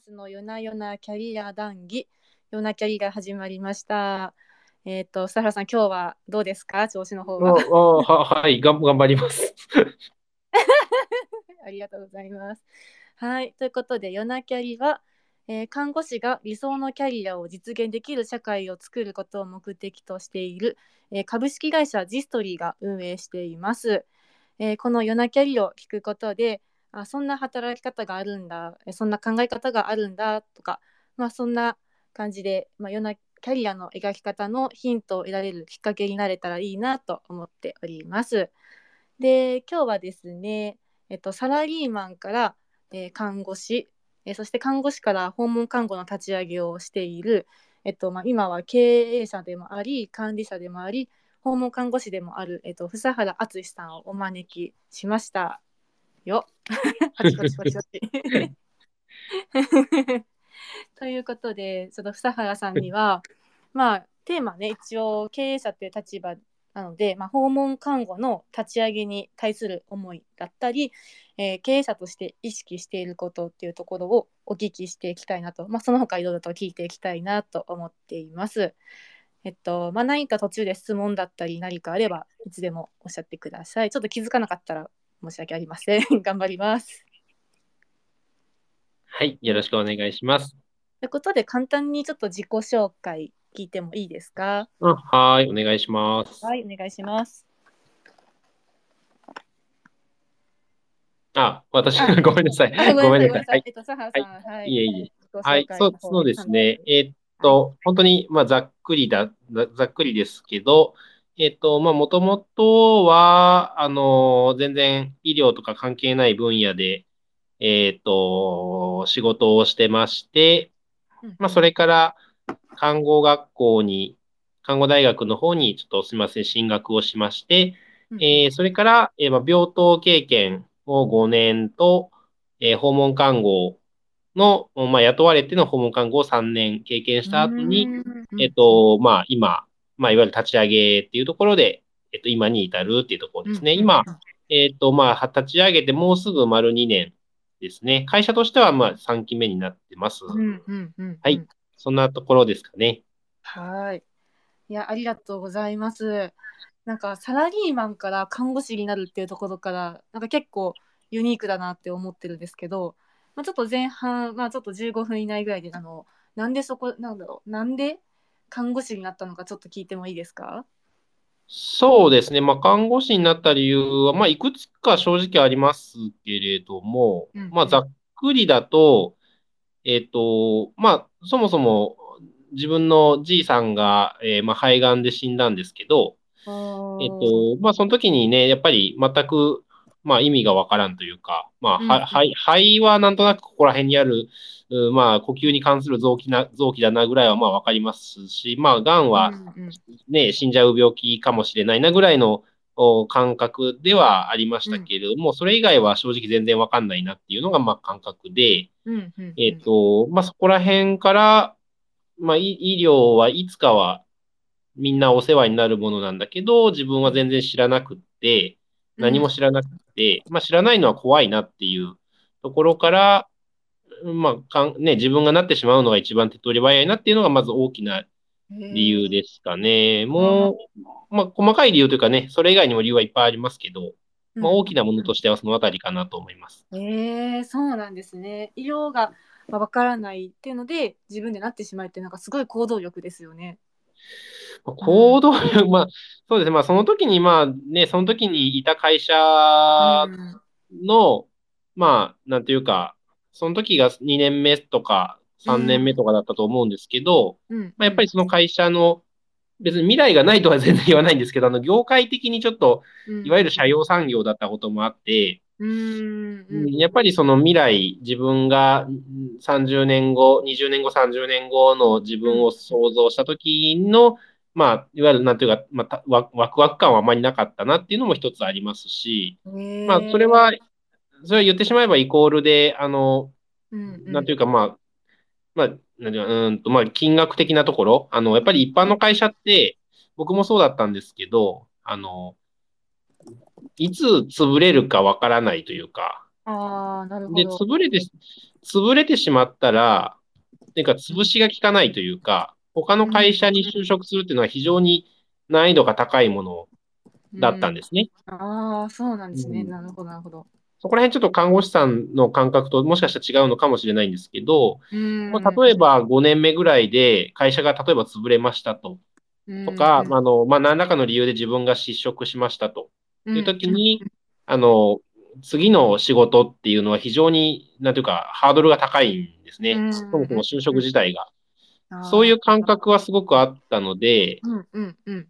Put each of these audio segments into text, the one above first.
スの夜な夜なキャリア談義、夜なキャリが始まりました。えっ、と、佐原さん、今日はどうですか？調子の方あは。あははい、頑張ります。ありがとうございます。はい、ということで、夜なキャリは、えー看護師が理想のキャリアを実現できる社会を作ることを目的としている、えー株式会社ジストリーが運営しています。えーこの夜なキャリを聞くことで、あそんな働き方があるんだ、そんな考え方があるんだとか、まあ、そんな感じで、まあ、夜なキャリアの描き方のヒントを得られるきっかけになれたらいいなと思っております。で、今日はですね、えっと、サラリーマンから、えー看護師、えーそして看護師から訪問看護の立ち上げをしている、えっとまあ、今は経営者でもあり管理者でもあり訪問看護師でもある、えっと、房原敦さんをお招きしましたよ。ということでちょっと房原さんにはまあテーマね一応経営者という立場なので、まあ、訪問看護の立ち上げに対する思いだったり、えー経営者として意識していることっていうところをお聞きしていきたいなと、まあ、その他いろいろと聞いていきたいなと思っています。えっと、まあ、何か途中で質問だったり何かあればいつでもおっしゃってください。ちょっと気づかなかったら申し訳ありません。頑張ります。はい、よろしくお願いします。ということで簡単にちょっと自己紹介聞いてもいいですか？あはい、お願いします。はい、お願いします。あ、私あ、ごめんなさい。あ、ごごめんなさい、い。えっと、佐原さん、はい。いえいえ。自己はい、そう、そうですね。えーっはい。と、本当に、まあ、ざっくりだ、ざざっくりですけど、えーっと、まあ、もともとは、あの、全然医療とか関係ない分野で、えーっと、仕事をしてまして、うん。まあ、それから、看護学校に、看護大学の方に、ちょっとすみません、進学をしまして、えーそれから、えーまあ、病棟経験を5年と、えー訪問看護の、まあ、雇われての訪問看護を3年経験した後に、うん。えっと、まあ、今、まあ、いわゆる立ち上げっていうところで、えっと、今に至るっていうところですね。うん今、えっと、まあ、立ち上げてもうすぐ丸2年ですね。会社としては、まあ、3期目になってます。はい。そんなところですかね。はい。いや、ありがとうございます。なんかサラリーマンから看護師になるっていうところから、なんか結構ユニークだなって思ってるんですけど、まあ、ちょっと前半、まあちょっと15分以内ぐらいで、あの、なんでそこ、なんだろう、なんで看護師になったのかちょっと聞いてもいいですか？そうですね。まあ、看護師になった理由は、まあ、いくつか正直ありますけれども、うんうん。まあ、ざっくりだと、えっと、まあ、そもそも自分のじいさんが、えーまあ、肺がんで死んだんですけど、えっと、まあ、その時にね、やっぱり全く、まあ、意味がわからんというか、まあ、肺、肺はなんとなくここら辺にある、うまあ、呼吸に関する臓器な、臓器だなぐらいはまあわかりますし、まあ、がんは、うんうん。ね、死んじゃう病気かもしれないなぐらいのお感覚ではありましたけれども、それ以外は正直全然わかんないなっていうのがまあ感覚で、うんうんうん。えっと、まあそこら辺から、まあ医医療はいつかはみんなお世話になるものなんだけど、自分は全然知らなくって、何も知らなくて、まあ知らないのは怖いなっていうところから、まあかん、ね、自分がなってしまうのが一番手っ取り早いなっていうのがまず大きな理由ですかね。もう、まあ、細かい理由というかね、それ以外にも理由はいっぱいありますけど、まあ、大きなものとしてはそのあたりかなと思います。ええそうなんですね。色がまあわからないっていうので自分でなってしまうってなんかすごい行動力ですよね。まあ行動力、まあ、そうですね。まあ、その時に、まあね、その時にいた会社うん。の、まあ、なんていうか、その時が2年目とか3年目とかだったと思うんですけど、うん。まあ、やっぱりその会社の、別に未来がないとは全然言わないんですけど、あの、業界的にちょっと、いわゆる社用産業だったこともあって、うんやっぱりその未来、自分がうん30年後、20年後、30年後の自分を想像した時の、まあ、いわゆるなんていうか、まあた、ワワクワク感はあまりなかったなっていうのも一つありますし、まあ、それは、それは言ってしまえばイコールで、あの、うんうんなんていうか、まあ、まあ、なんていうか、うーんと、まあ、金額的なところ、あの、やっぱり一般の会社って、僕もそうだったんですけど、あの、いつ潰れるかわからないというか、で、ああなるほど。潰れて、潰れてしまったら、なんか潰しが効かないというか、他の会社に就職するっていうのは非常に難易度が高いものだったんですね。ああ、そうなんですね。うんなるほど、なるほど。そこら辺ちょっと看護師さんの感覚ともしかしたら違うのかもしれないんですけど、例えば5年目ぐらいで会社が例えば潰れましたと。とか、あの、まあ、何らかの理由で自分が失職しましたという時に、あの、次の仕事っていうのは非常に、なんていうか、ハードルが高いんですね。うんそもそも就職自体が。うんそういう感覚はすごくあったので、うんうんうん。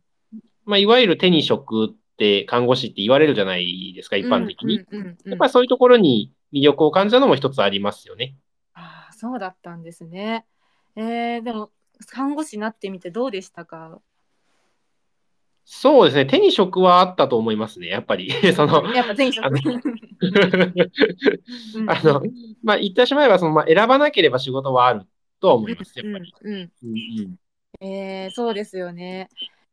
まあ、いわゆる手に職って看護師って言われるじゃないですか、一般的に。うんうんうんうんやっぱりそういうところに魅力を感じたのも一つありますよね。ああ、そうだったんですね。えー、でも、看護師になってみてどうでしたか？そうですね。手に職はあったと思いますね、やっぱり。その、やっぱ前職。あのうん あの、まあ、言ってしまえば、その、まあ、選ばなければ仕事はあるとは思います、やっぱり。うんうんうんうんえー、そうですよね。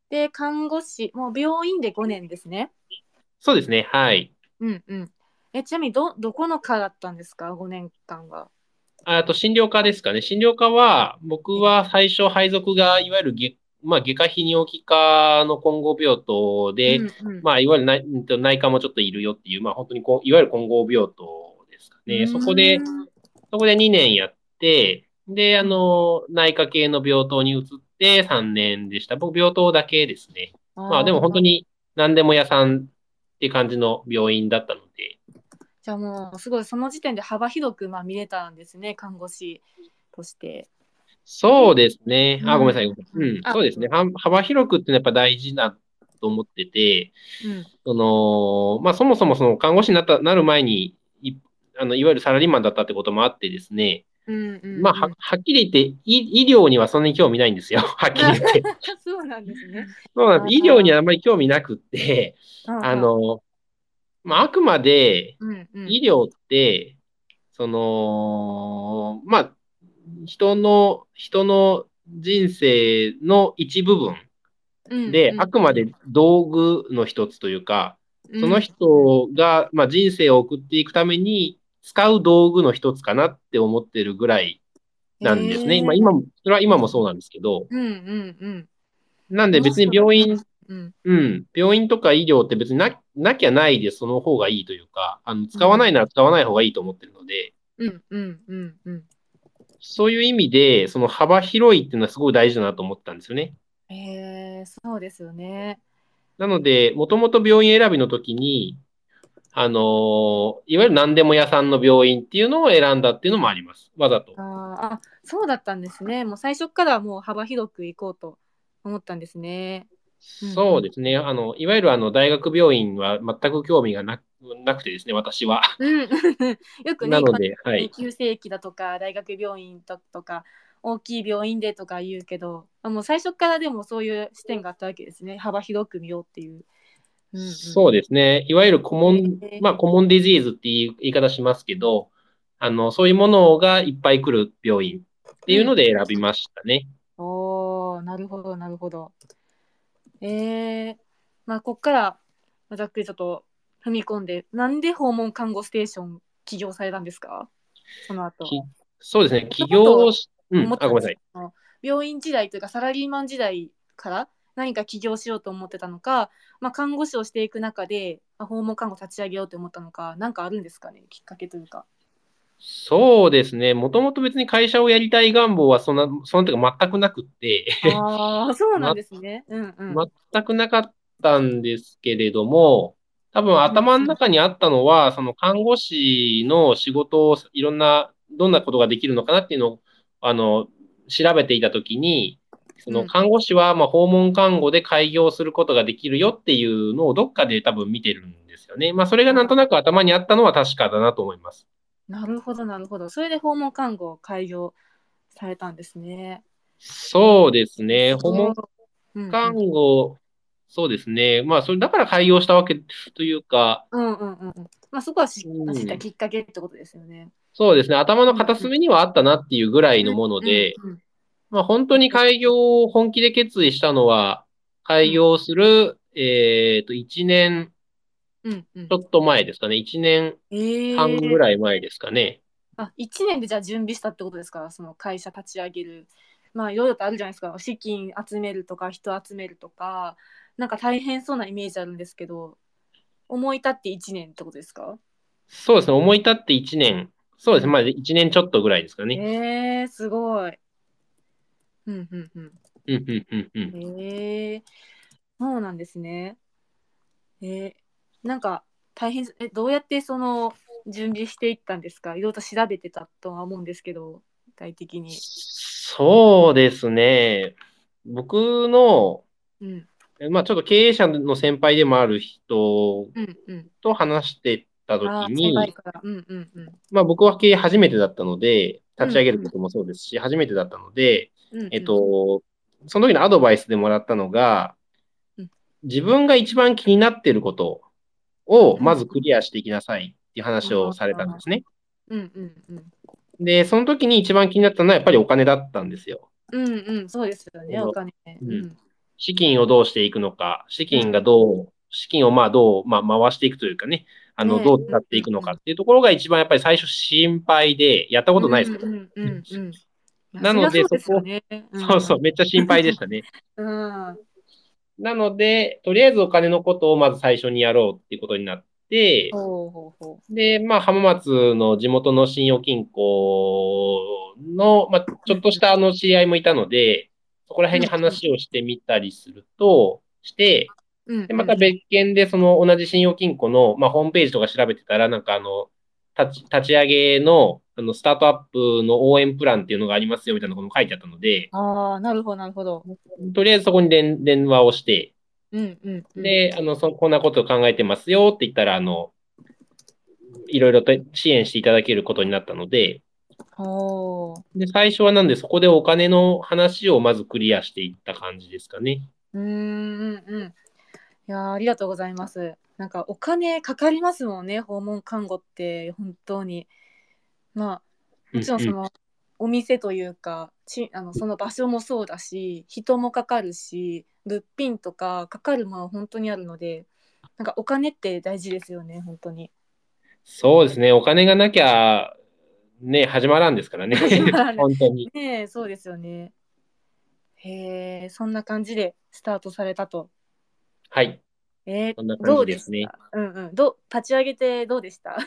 で、看護師、もう病院で5年ですね。そうですね、はい。うんうん。え、ちなみにど、どこの科だったんですか ?5 年間は。あと、診療科ですかね。診療科は、僕は最初配属が、いわゆる外、まあ、外科泌尿器科の混合病棟で、うんうんまあ、いわゆる内内科もちょっといるよっていう、まあ、本当にこう、いわゆる混合病棟ですかね。そこでう、んそこで2年やって、で、あの、内科系の病棟に移って3年でした。僕、病棟だけですね。まあ、でも本当。に何でも屋さんって感じの病院だったので、じゃあもう、すごい、その時点で幅広く、まあ、見れたんですね、看護師として。そうですね。あ、うんごめんなさい。うん、あそうですね。は幅広くっていうのはやっぱ大事だと思ってて、うん。その、まあ、そもそもその看護師になった、なる前に、い、あの、いわゆるサラリーマンだったってこともあってですね、うんうんうん、まあ、は、はっきり言って、医、医療にはそんなに興味ないんですよ。はっきり言って。そうなんですね。そうなんです。医療にはあんまり興味なくって、あ、の、まあ、あくまで、うんうん、医療って、その、まあ、人の、人の人生の一部分で、あくまで道具の一つというか、その人が、まあ、人生を送っていくために使う道具の一つかなって思ってるぐらいなんですね。まあ、今も、それは今もそうなんですけど、うんうんうん。なんで別に病院、うんうん、病院とか医療って別にな、なきゃないでその方がいいというか、あの、使わないなら使わない方がいいと思ってるので、うんうんうんうん。そういう意味で、その幅広いっていうのはすごい大事だなと思ったんですよね。へえそうですよね。なので、もともと病院選びの時に、あのーいわゆる何でも屋さんの病院っていうのを選んだっていうのもあります。わざと。あーあ、そうだったんですね。もう最初からもう幅広く行こうと思ったんですね。うんそうですね。あの、いわゆるあの、大学病院は全く興味がななくてですね、私は。うん、よくね、なので、はい。今急性期だとか大学病院ととか大きい病院でとか言うけどあもう最初からでもそういう視点があったわけですね幅広く見ようっていう。うんうんそうですね。いわゆるコモンまあ、コモンディジーズっていう言い方しますけど、あの、そういうものがいっぱい来る病院っていうので選びましたね。おーなるほどなるほど。えー、まあこっからまあざっくりちょっと踏み込んでなんで訪問看護ステーション起業されたんですか？その後。きそうですね。起業し、うん、あ、ごめんなさい。病院時代というかサラリーマン時代から何か起業しようと思ってたのか、まあ、看護師をしていく中で、まあ、訪問看護立ち上げようと思ったのか何かあるんですかねきっかけというか。そうですね。もともと別に会社をやりたい願望はそんな、そんなとか全くなくって、ああそうなんですね。うんうん。全くなかったんですけれども、多分頭の中にあったのは、その看護師の仕事をいろんな、どんなことができるのかなっていうのを、あの、調べていたときに、その看護師はまあ訪問看護で開業することができるよっていうのをどっかで多分見てるんですよね。まあそれがなんとなく頭にあったのは確かだなと思います。なるほどなるほど。それで訪問看護を開業されたんですね。そうですね。訪問うん看護、そうですね。まあそれだから開業したわけというか、うんうんうんうん。まあそこは知ったきっかけってことですよね。そうですね。頭の片隅にはあったなっていうぐらいのもので、うんうんまあ本当に開業を本気で決意したのは、開業する、えっと、1年うんうん。ちょっと前ですかね。1年えー。半ぐらい前ですかね。あ1年でじゃあ準備したってことですか？その会社立ち上げる。まあいろいろとあるじゃないですか。資金集めるとか人集めるとかなんか大変そうなイメージあるんですけど思い立って1年ってことですか？そうですね、思い立って1年、そうですね、まあ1年ちょっとぐらいですかね。えー、すごい。うんうんうん。うんうんうんうん。へえそうなんですね。えー、なんか大変えどうやってその準備していったんですか？いろいろと調べてたとは思うんですけど具体的に。そうですね、僕の、うんまあちょっと経営者の先輩でもある人。と話してたあ時に輩、から。うんうんうん。まあ僕は経営初めてだったので、立ち上げることもそうですし、初めてだったので、うんうんえっ、と、その時のアドバイスでもらったのがうん、自分が一番気になっていることをまずクリアしていきなさいっていう話をされたんですね。うんうんうん。で、その時に一番気になったのはやっぱりお金だったんですよ。うんうん、そうですよね、お金。うんうん資金をどうしていくのか、資金がどう、資金をまあどう、まあ、回していくというかね、あの、ねどう使っていくのかっていうところが一番やっぱり最初心配で、やったことないですよ。うんうんうんうん。なのでそりゃそう。そうめっちゃ心配でしたね。うん。うん。なので、とりあえずお金のことをまず最初にやろうっていうことになって、で、まあ、浜松の地元の信用金庫の、まあ、ちょっとしたあの知り合いもいたので、そこら辺に話をしてみたりすると、して、で、また別件でその同じ信用金庫の、まあ、ホームページとか調べてたら、なんかあの、立ち立ち上げの、あの、スタートアップの応援プランっていうのがありますよみたいなことも書いてあったので、ああ、なるほど、なるほど。とりあえずそこに電電話をして、うんうんうん。で、あの、そこんなことを考えてますよって言ったら、あの、いろいろと支援していただけることになったので、ほう。で、最初はなんでそこでお金の話をまずクリアしていった感じですかね。うーんうんうん。いやーありがとうございます。なんかお金かかりますもんね、訪問看護って本当に。まあもちろんそうんのお店というか、ちあのその場所もそうだし、人もかかるし、物品とかかかるもの本当にあるので、なんかお金って大事ですよね、本当に。そうですね。お金がなきゃ、ね、始まらんですからね。本当に。ねえ、そうですよね。へえ、そんな感じでスタートされたと。はい。えーそんなど感じですねううんうん。どう立ち上げてどうでした？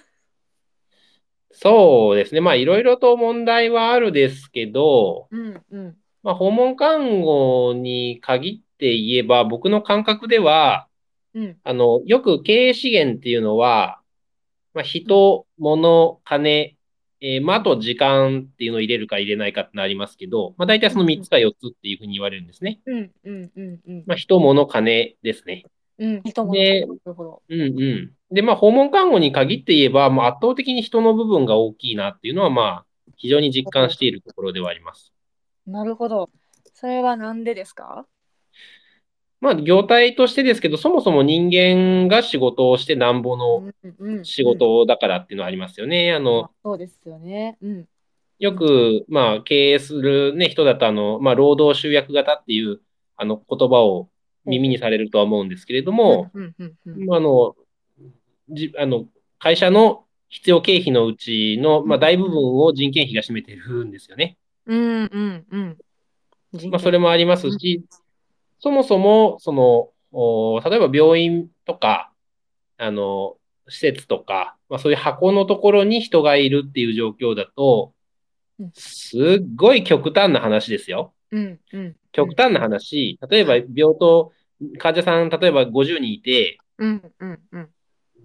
そうですね。まあ、いろいろと問題はあるですけど、うんうん。まあ、訪問看護に限って言えば、僕の感覚では、うんあの、よく経営資源っていうのは、まあ、人、物、金、えーまあ、あと時間っていうのを入れるか入れないかってのありますけど、まあ、大体その3つか4つっていうふうに言われるんですね。うんうんうんうん。まあ、人、物、金ですね。うん、人もでなるほど。うんうん。で、まあ、訪問看護に限って言えば、まあ、圧倒的に人の部分が大きいなっていうのは、まあ、非常に実感しているところではあります。なるほど。それはなんでですか？まあ、業態としてですけど、そもそも人間が仕事をしてなんぼの仕事だからっていうのはありますよね。あうんの、そうですよね。うん。よく、まあ、経営するね、人だと、あの、まあ、労働集約型っていう、あの、言葉を耳にされるとは思うんですけれども、あの、じ、あの、会社の必要経費のうちの、まあ、大部分を人件費が占めてるんですよね。うんうんうん。人まあ、それもありますし、そもそも、その、お例えば病院とか、あの、施設とか、まあ、そういう箱のところに人がいるっていう状況だとうん、すっごい極端な話ですよ。うんうん。極端な話、例えば病棟、患者さん、例えば50人いて、うんうんうん。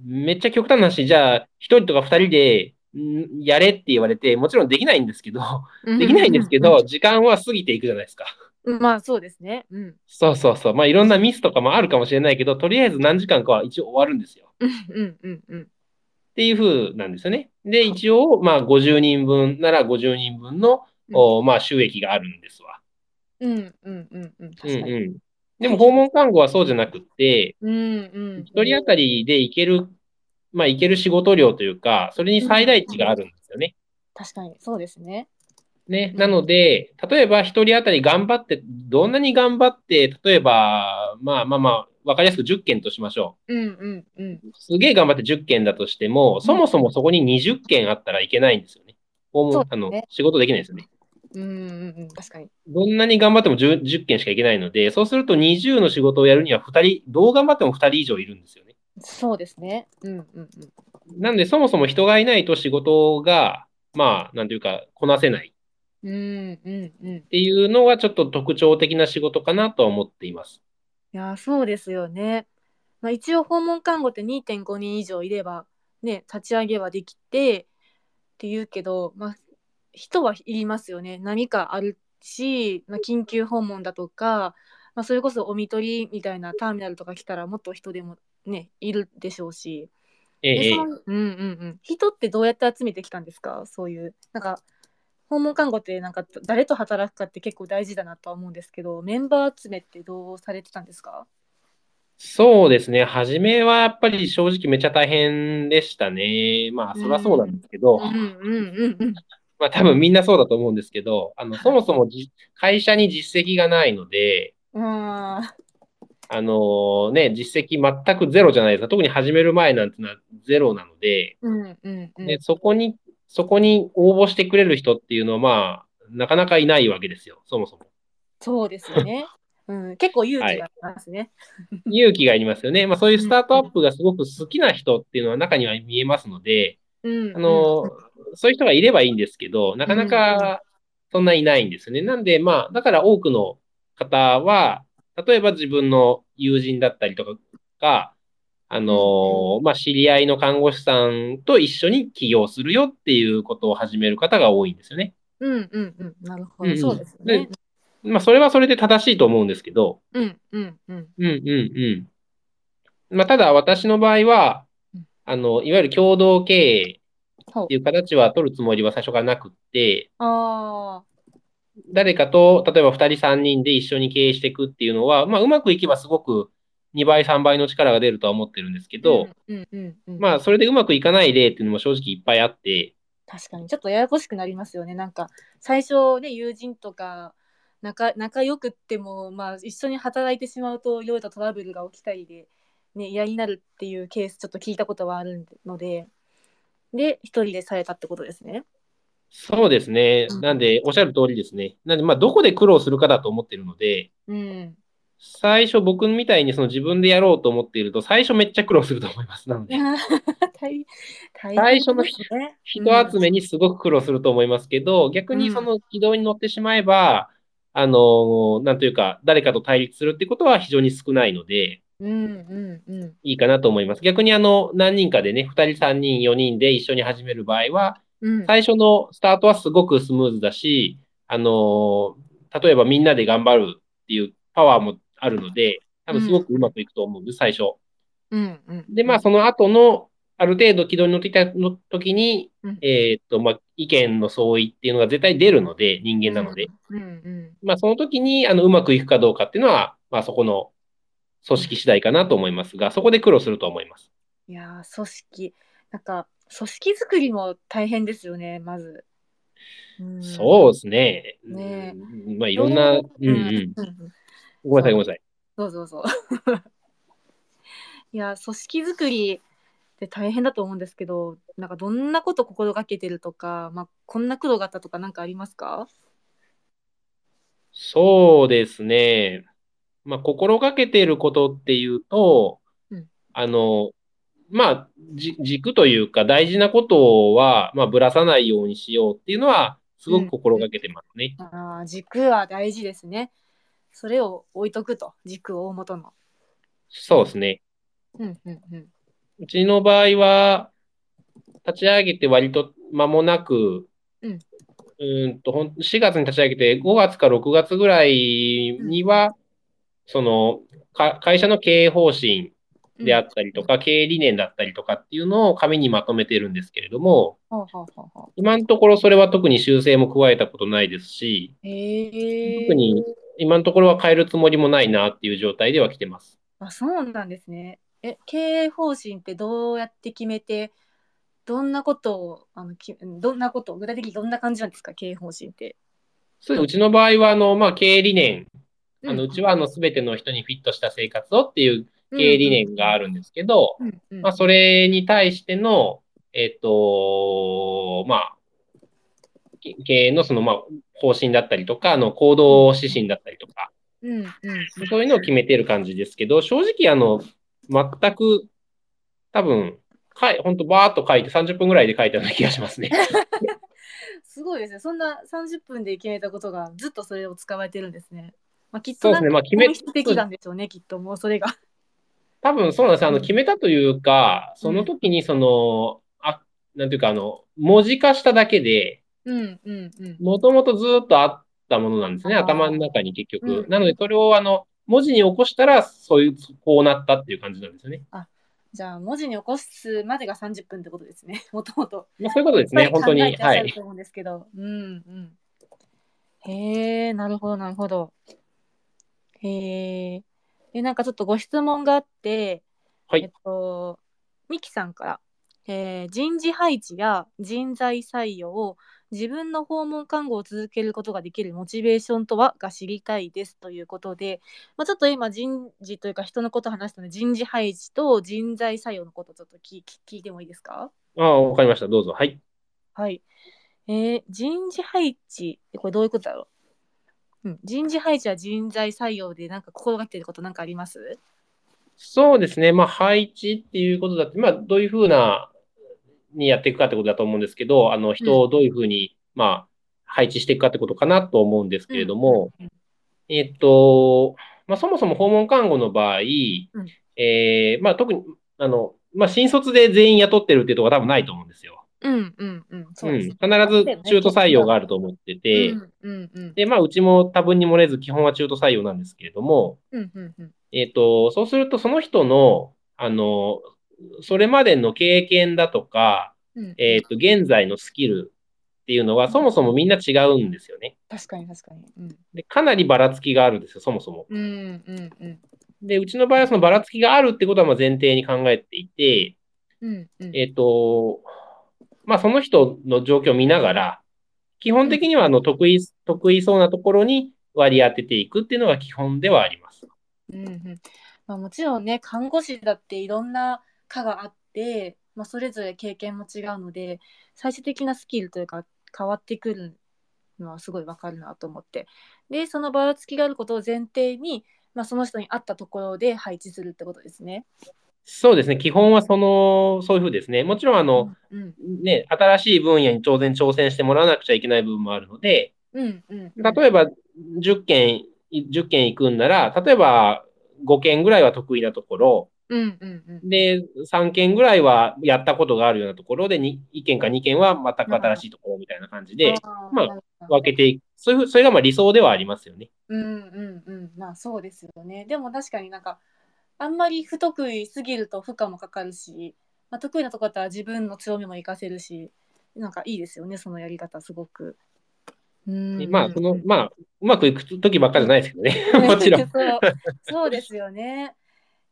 めっちゃ極端な話、じゃあ、1人とか2人で、んやれって言われて、もちろんできないんですけど、できないんですけど、時間は過ぎていくじゃないですか。うん。まあそうですね。うん。そうそうそう。まあいろんなミスとかもあるかもしれないけど、とりあえず何時間かは一応終わるんですよ。うんうんうんうん。っていう風なんですよね。で、一応、まあ50人分なら50人分の、うんおまあ収益があるんですわ。うんうんうんうん。うん。でも訪問看護はそうじゃなくって、うんうん。一人当たりでいける、まあいける仕事量というか、それに最大値があるんですよね。確かに、そうですね。ね。うんなので、例えば一人当たり頑張って、どんなに頑張って、例えば、まあまあまあ、わかりやすく10件としましょう。うんうんうん。すげえ頑張って10件だとしても、そもそもそこに20件あったらいけないんですよね。訪問、そうあのね、仕事できないですよね。うんうんうん、確かに。どんなに頑張っても 10, 10件しかいけないので、そうすると20の仕事をやるには2人、どう頑張っても2人以上いるんですよね。そうですね。うんうんうん。なんで、そもそも人がいないと仕事が、まあ、なんていうか、こなせないうんうんうん。っていうのはちょっと特徴的な仕事かなとは思っています。いやー、そうですよね。まあ、一応訪問看護って2.5人以上いれば、ね、立ち上げはできてっていうけど、まあ、人はいりますよね。何かあるし、まあ、緊急訪問だとか、まあ、それこそお見取りみたいなターミナルとか来たらもっと人でもね、いるでしょうし。ええうんうんうん。人ってどうやって集めてきたんですか？そういう。なんか、訪問看護ってなんか誰と働くかって結構大事だなとは思うんですけど、メンバー集めってどうされてたんですか？そうですね。初めはやっぱり正直めっちゃ大変でしたね。まあ、そりゃそうなんですけど、うんうんうんうん。まあ多分みんなそうだと思うんですけど、あの、そもそもじ会社に実績がないので、ああのね、実績全くゼロじゃないですか。特に始める前なんてのはゼロなので、ーうんうんうん。で、そこに、そこに応募してくれる人っていうのは、まあ、なかなかいないわけですよ、そもそも。そうですよね。うん、結構勇気がありますね。勇気がいりますよね。まあそういうスタートアップがすごく好きな人っていうのは中には見えますので、うん、あの、そういう人がいればいいんですけど、なかなかそんないないんですよね。なんで、まあ、だから多くの方は、例えば自分の友人だったりとかが、あの、まあ、知り合いの看護師さんと一緒に起業するよっていうことを始める方が多いんですよね。うんうんうん。なるほど。うんうんそうですよね。まあ、それはそれで正しいと思うんですけど、うんうんうん。うんうんうん。まあ、ただ私の場合はうん、あの、いわゆる共同経営っていう形は取るつもりは最初からなくって、あ誰かと、例えば2人3人で一緒に経営していくっていうのは、まあ、うまくいけばすごく2倍、3倍の力が出るとは思ってるんですけあ。ど。まあ、それでうまくいかない例っていうのも正直いっぱいあって、確かにちょっとややこしくなりますよね。なんか最初ね友人とか仲仲良くってもまあ一緒に働いてしまうといろいろとトラブルが起きたりでね嫌になるっていうケースちょっと聞いたことはあるのでで一人でされたってことですね。そうですねうん。なんで、おっしゃる通りですね。なんで、まあ、どこで苦労するかだと思ってるので、うん。最初僕みたいにその自分でやろうと思っていると、最初めっちゃ苦労すると思います。なので、大大最初のですね人集めにすごく苦労すると思いますけど、逆にその軌道に乗ってしまえば、あの、なんというか、誰かと対立するってことは非常に少ないので、うんうんうんいいかなと思います。逆にあの、何人かでね、2人、3人、4人で一緒に始める場合は、うん最初のスタートはすごくスムーズだし、あの、例えばみんなで頑張るっていうパワーもあるので、多分すごくうまくいくと思うんです、最初。うんうんで、まあ、その後の、ある程度軌道に乗ってきたの時に、うんえーっと、まあ、意見の相違っていうのが絶対出るので、人間なので。うんうんまあ、その時に、あの、うまくいくかどうかっていうのは、まあ、そこの組織次第かなと思いますが、そこで苦労すると思います。いやー組織なんか組織作りも大変ですよねまず。うんそうですね。ねうんまあ、いろんな、うんうん。うんごめんなさい、ごめんなさい。そうそうそう。いや、組織作りって大変だと思うんですけど、なんかどんなこと心がけてるとか、まあ、こんな苦労があったとか、なんかありますか？そうですね。まあ、心がけていることっていうと、うんあの、まあ、じ軸というか大事なことは、まあ、ぶらさないようにしようっていうのは、すごく心がけてますね。あー軸は大事ですね。それを置いとくと、軸を大元の。そうですね。うんうんうん。うちの場合は、立ち上げて割と間もなく、うんうーんと、ほん4月に立ち上げて、5月か6月ぐらいには、その、か会社の経営方針であったりとか、経営理念だったりとかっていうのを紙にまとめてるんですけれども、今のところそれは特に修正も加えたことないですし。特に今のところは変えるつもりもないなっていう状態では来てます。あ、そうなんですね。え、経営方針ってどうやって決めて、どんなことを、あの、きどんなこと、具体的にどんな感じなんですか、経営方針って。そううちの場合は、あの、まあ、経営理念、あの、うちは、あの、すべての人にフィットした生活をっていう経営理念があるんですけど、まあ、それに対しての、えっと、まあ、経営のその、まあ、方針だったりとか、あの、行動指針だったりとか、うんうんそういうのを決めてる感じですけど、正直、あの、全く、多分、かい、本当バーっと書いて30分ぐらいで書いたような気がしますね。すごいですね。そんな30分で決めたことがずっとそれを使われてるんですね。まあ、きっとそうですね。まあ、決め本、質的なんでしょうね、きっともうそれが。多分そうなんです。あの、うん決めたというか、その時にその、あ、なんていうか、あの、文字化しただけで、うんうんうん。もともとずっとあったものなんですね。頭の中に結局。うんなので、それをあの、文字に起こしたら、そういう、こうなったっていう感じなんですよね。じゃあ文字に起こすまでが30分ってことですね。もともと。まあ、そういうことですね。本当に。はい。と思うんですけど。うんうん。へえ、なるほどなるほど。へえ。で、なんかちょっとご質問があって、はいえっと、ミキさんから、えー人事配置や人材採用を自分の訪問看護を続けることができるモチベーションとはが知りたいですということで、まあ、ちょっと今人事というか人のことを話したので人事配置と人材採用のことをちょっと聞聞聞いてもいいですか？ああ、わかりました。どうぞ。はい。はい。えー人事配置ってこれどういうことだろう、うん、人事配置や人材採用でなんか心がけてることなんかあります？そうですね。まあ、配置っていうことだって、まあ、どういうふうな、にやっていくかってことだと思うんですけど、あの、人をどういうふうに、まあ、配置していくかってことかなと思うんですけれども、うん。えっと、まあ、そもそも訪問看護の場合、ん。えーまあ、特に、あの、まあ、新卒で全員雇ってるっていうところは多分ないと思うんですよ。うんうんうん。そううん。です必ず中途採用があると思ってて、うんうんうん。で、まあ、うちも多分に漏れず基本は中途採用なんですけれども、うんうんうん。えっと、そうするとその人の、あの、それまでの経験だとか、うん。えっと、現在のスキルっていうのはそもそもみんな違うんですよね。確かに確かに。うん。で、かなりばらつきがあるんですよ、そもそも。うんうんうん。で、うちの場合はそのばらつきがあるってことはまあ前提に考えていて、うんうん。えっと、まあその人の状況を見ながら、基本的にはあの得意、得意そうなところに割り当てていくっていうのが基本ではあります。うんうんまあ、もちろんね看護師だっていろんな科があって、まあ、それぞれ経験も違うので最終的なスキルというか変わってくるのはすごいわかるなと思ってでそのばらつきがあることを前提に、まあ、その人に合ったところで配置するってことですね。そうですね。基本はその、そういうふうですね。もちろんあの、うんね、新しい分野に当然挑戦してもらわなくちゃいけない部分もあるので、うんうん例えば10件、10件行くんなら、例えば5件ぐらいは得意なところ、うんうんうんで、3件ぐらいはやったことがあるようなところで、1件か2件は全く新しいところみたいな感じで、まあーなるほど分けていく。そういう、それがまあ理想ではありますよね。うんうんうんまあそうですよねでも確かになんかあんまり不得意すぎると負荷もかかるし、まあ、得意なとこだったら自分の強みも活かせるしなんかいいですよねそのやり方すごく。うんでまあ、その、まあ、うまくいくときばっかりじゃないですけどね。もちろん。そうそうですよね。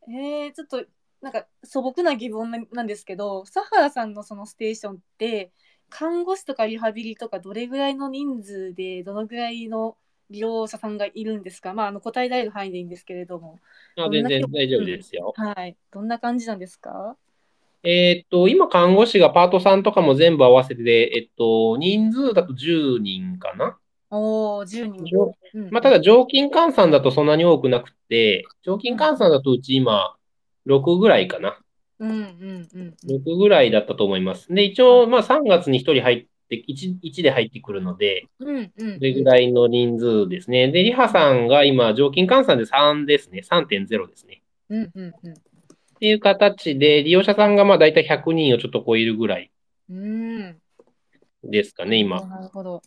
えー、ちょっとなんか素朴な疑問ななんですけど佐原さんのそのステーションって看護師とかリハビリとかどれぐらいの人数でどのぐらいの利用者さんがいるんですかまああの答えられる範囲でいいんですけれどもあ全然大丈夫ですよ。はいどんな感じなんですか？えーっと、今、看護師がパートさんとかも全部合わせてで、えっと、人数だと10人かな。おお10人、うんまあ、ただ、常勤換算だとそんなに多くなくて、常勤換算だとうち今、6ぐらいかな。うんうんうんうん6ぐらいだったと思います。で、一応、まあ、3月に1人入って、1、1で入ってくるので、うんうんそれぐらいの人数ですね。で、リハさんが今、常勤換算で3ですね。3.0ですね。うんうんうんっていう形で、利用者さんがまあ大体100人をちょっと超えるぐらいうんですかね、今。なるほど。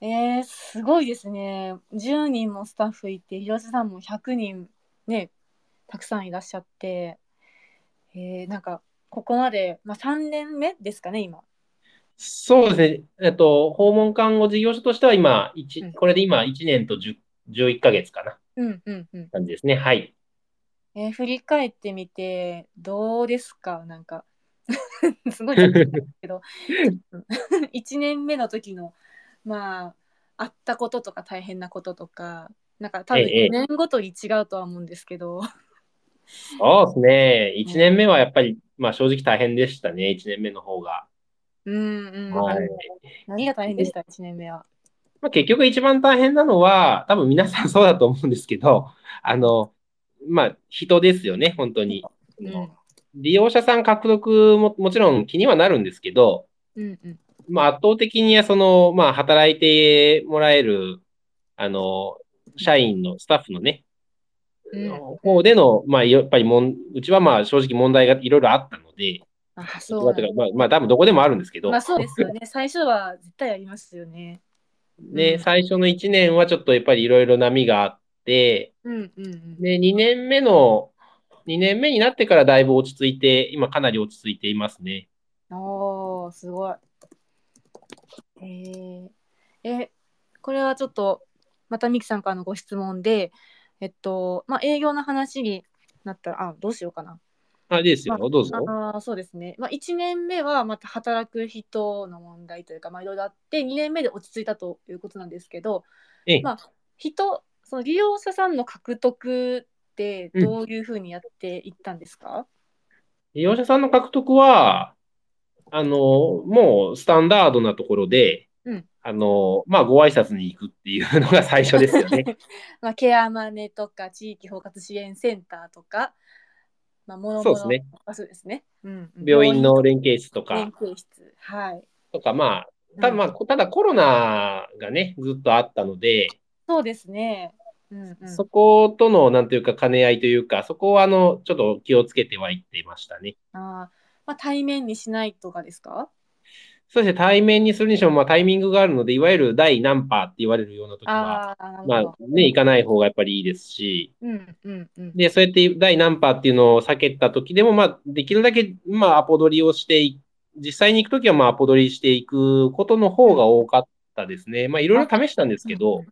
えー、すごいですね。10人もスタッフいて、広瀬さんも100人ね、たくさんいらっしゃって、えー、なんか、ここまで、まあ、3年目ですかね、今。そうですね。えっと、訪問看護事業所としては今、うこれで今1年と10 11ヶ月かなうんうんうん。感じですね。はい。えー、振り返ってみて、どうですか？なんか、すごいけど、1年目の時の、まあ、あったこととか大変なこととか、なんか多分ええ4年ごとに違うとは思うんですけど、そうですね。1年目はやっぱり、まあ正直大変でしたね。1年目の方が。うんうん。はい。何が大変でした、1年目は。まあ、結局一番大変なのは、多分皆さんそうだと思うんですけど、あの、まあ、人ですよね、本当に。うん利用者さん獲得ももちろん気にはなるんですけど、うんうん。まあ、圧倒的にその、まあ、働いてもらえる、あの、社員のスタッフのね、うん方での、まあ、やっぱりもん、うちはまあ、正直問題がいろいろあったので、あ、そうなんだまあ、まあ、多分どこでもあるんですけど、まあそうですよね。最初は絶対ありますよね。で、うん最初の1年はちょっとやっぱりいろいろ波があって、うんうんうん。で、2年目の、2年目になってからだいぶ落ち着いて、今かなり落ち着いていますね。おー、すごい。えー、え、これはちょっと、またミキさんからのご質問で、えっと、まあ営業の話になったら、あ、どうしようかな。あ、いいですよ。どうぞ。あーそうですね。まあ1年目はまた働く人の問題というか、まあいろいろあって、2年目で落ち着いたということなんですけど、ええまあ人、その利用者さんの獲得ってどういうふうにやっていったんですか、利用者さんの獲得は、あの、もうスタンダードなところで、うんあの、まあ、ご挨拶に行くっていうのが最初ですよね。まあ、ケアマネとか地域包括支援センターとか、まあ、もろもろそうですね。あそうですね。うんうん、病院の連携室と連か、携室。はい。とか、まあ、ただ、まあ、ただコロナがね、ずっとあったので、そうですね。うんうん、そことの、なんていうか、兼ね合いというか、そこは、あの、ちょっと気をつけてはいっていましたね。あーまあ、対面にしないとかですか？そして対面にするにしても、まあ、タイミングがあるので、いわゆる第何波って言われるような時は、あまあど。ね、行かない方がやっぱりいいですし、うんうんうん。で、そうやって第何波っていうのを避けた時でも、まあ、できるだけ、まあ、アポ取りをしてい、実際に行くときは、まあ、アポ取りしていくことの方が多かったですね。まあ、いろいろ試したんですけど、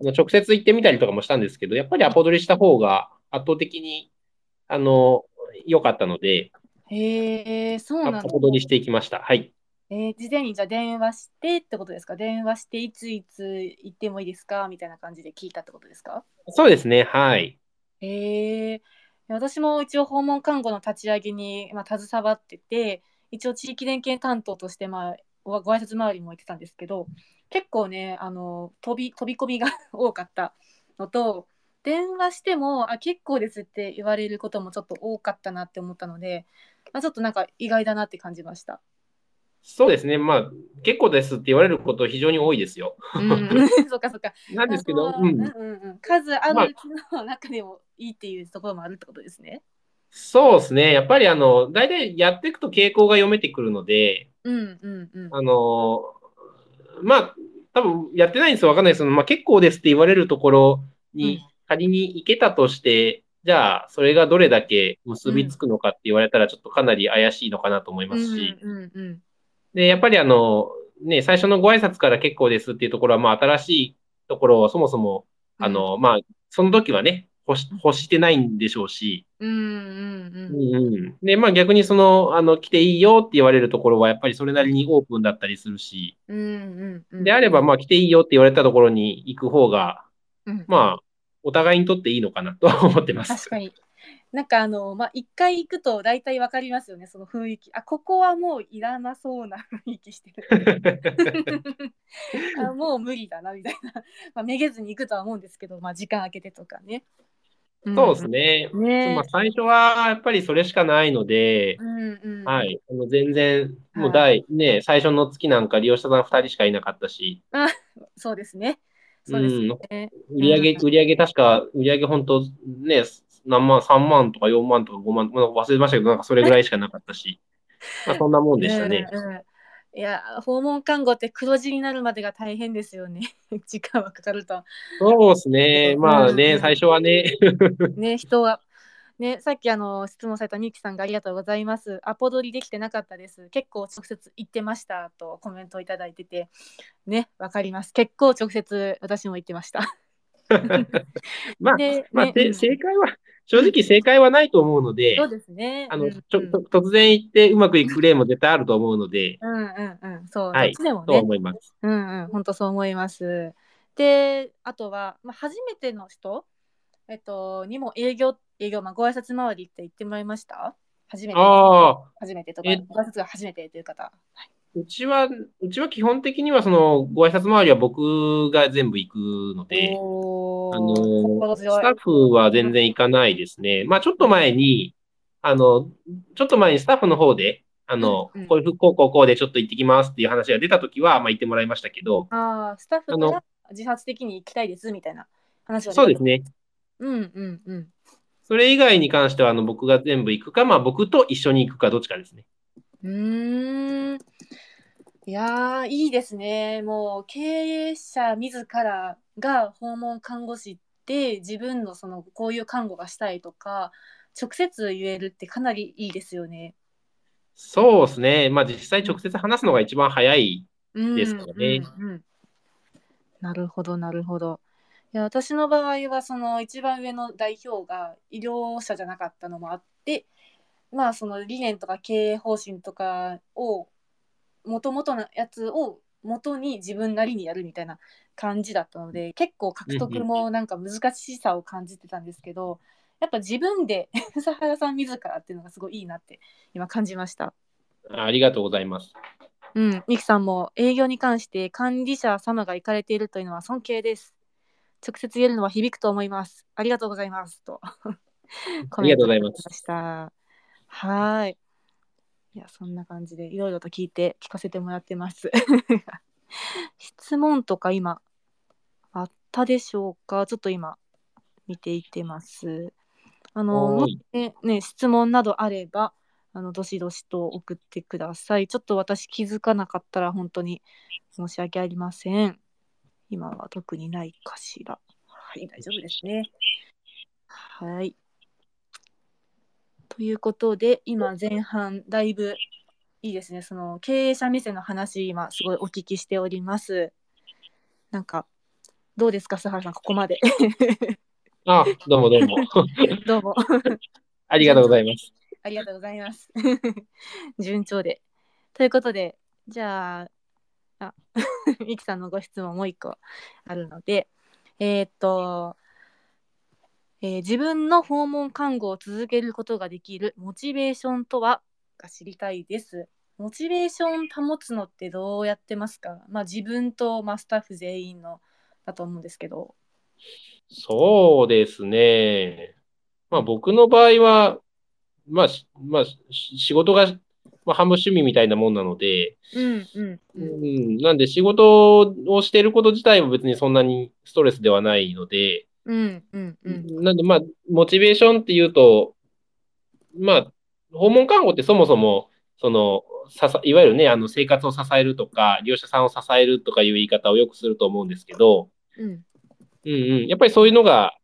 直接行ってみたりとかもしたんですけど、やっぱりアポ取りした方が圧倒的に、あの、良かったので、へえ、そうなんだアポ。取りしていきました。はい。えー事前にじゃあ電話してってことですか？電話していついつ行ってもいいですか？みたいな感じで聞いたってことですか？そうですね。はい。へえ私も一応訪問看護の立ち上げに、まあ、携わってて一応地域連携担当として、まあ、ごご挨拶回りも行ってたんですけど結構ねあの飛び飛び込みが多かったのと電話してもあ結構ですって言われることもちょっと多かったなって思ったので、まあ、ちょっとなんか意外だなって感じました。そうですね。まあ、結構ですって言われること非常に多いですよ。うん、そっかそっか。なんですけど、うん。うんうんうん数あまあるうちの中でもいいっていうところもあるってことですね。そうですね。やっぱりあの、大体やっていくと傾向が読めてくるので、うんうんうん。あの、まあ、多分やってないんですよ。わかんないですけど、まあ結構ですって言われるところに仮に行けたとして、じゃあ、それがどれだけ結びつくのかって言われたら、ちょっとかなり怪しいのかなと思いますし、うんうんうんで、やっぱりあの、ね、最初のご挨拶から結構ですっていうところは、まあ新しいところをそもそも、あの、まあ、その時はね、欲し欲してないんでしょうし、うんうんうんうん。で、まあ逆にその、あの、来ていいよって言われるところは、やっぱりそれなりにオープンだったりするし、うんうんうん。であれば、まあ来ていいよって言われたところに行く方が、うんまあ、お互いにとっていいのかなとは思ってます。確かに。なんかあの、まあ、一回行くと大体わかりますよね、その雰囲気。あ、ここはもういらなそうな 雰囲気してる。あもう無理だな、みたいな。まあ、めげずに行くとは思うんですけど、まあ、時間空けてとかね。そうですね。うん。ねまあ最初はやっぱりそれしかないので、うんうん。はい。あの全然、もう第、ね、最初の月なんか利用者さん2人しかいなかったし、そうですね。そうですね。売り上げ、売り上げ確か、売り上げ本当ね、何万、3万とか4万とか5万、まあ忘れましたけど、なんかそれぐらいしかなかったし、まあそんなもんでしたね。うんうんいや、訪問看護って黒字になるまでが大変ですよね。時間はかかると。そうですね。まあね、うん最初はね、ね、人は。ね、さっきあの質問されたミキさんがありがとうございます。アポ取りできてなかったです。結構直接言ってましたとコメントをいただいてて、ね、わかります。結構直接私も言ってました。まあ、でまあ、でねうん正解は、正直正解はないと思うのでそ、うですね。あの、うんちょと突然言ってうまくいく例も絶対あると思うので、うんうんうん、そう、はいどでもとね。思います。うんうん、本当そう思います。で、あとは、まあ、初めての人、えっと、にも営業、営業、まあ、ご挨拶回りって言ってもらいました？初めて、ああ、初めてとか、えご挨拶が初めてという方。はいうちは、うちは基本的にはその、ご挨拶回りは僕が全部行くので、あの、スタッフは全然行かないですね。まあ、ちょっと前に、あの、ちょっと前にスタッフの方で、あのうんうん、こういうふう、こうこうこうでちょっと行ってきますっていう話が出たときは、まあ、行ってもらいましたけど、ああ、スタッフあのから自発的に行きたいですみたいな話はそうです。ね。うんうんうん。それ以外に関しては、あの、僕が全部行くか、まあ、僕と一緒に行くか、どっちかですね。うーん。いやー、いいですね。もう経営者自らが訪問看護師って自分のそのこういう看護がしたいとか直接言えるってかなりいいですよね。そうですね。まあ、実際直接話すのが一番早い。うんですからねうんうんなるほどなるほど。いや私の場合はその一番上の代表が医療者じゃなかったのもあってまあその理念とか経営方針とかをもともとのやつを元に自分なりにやるみたいな感じだったので結構獲得もなんか難しさを感じてたんですけどやっぱ自分で 佐原さん自らっていうのがすごいいいなって今感じました。あありがとうございます。うん、ミキさんも営業に関して管理者様が行かれているというのは尊敬です。直接言えるのは響くと思います。ありがとうございます。と。コありがとうございました。はーい。いや、そんな感じでいろいろと聞いて聞かせてもらってます。質問とか今あったでしょうか？ちょっと今見ていってます。あの、もしねね、質問などあれば、あの、どしどしと送ってください。ちょっと私気づかなかったら本当に申し訳ありません。今は特にないかしら。はい、大丈夫ですね。はい。ということで、今前半だいぶいいですね。その経営者目線の話、今すごいお聞きしております。なんか、どうですか、須原さん、ここまで。あ、どうもどうも。どうも。ありがとうございます。ありがとうございます。順調で。ということで、じゃあ、あ、ミキさんのご質問もう一個あるので、えーっと、えー自分の訪問看護を続けることができるモチベーションとは？が知りたいです。モチベーション保つのってどうやってますか？まあ自分と、まあ、スタッフ全員のだと思うんですけど。そうですね。まあ僕の場合は、まあ、しまあ、し仕事が、まあ、半分趣味みたいなもんなので、うんうんううん。ん、なんで仕事をしていること自体は別にそんなにストレスではないので、うんうんうん。なんでまあ、モチベーションっていうと、まあ、訪問看護ってそもそも、その、ささいわゆるね、あの生活を支えるとか、利用者さんを支えるとかいう言い方をよくすると思うんですけど、うんうんうん、やっぱりそういうのが、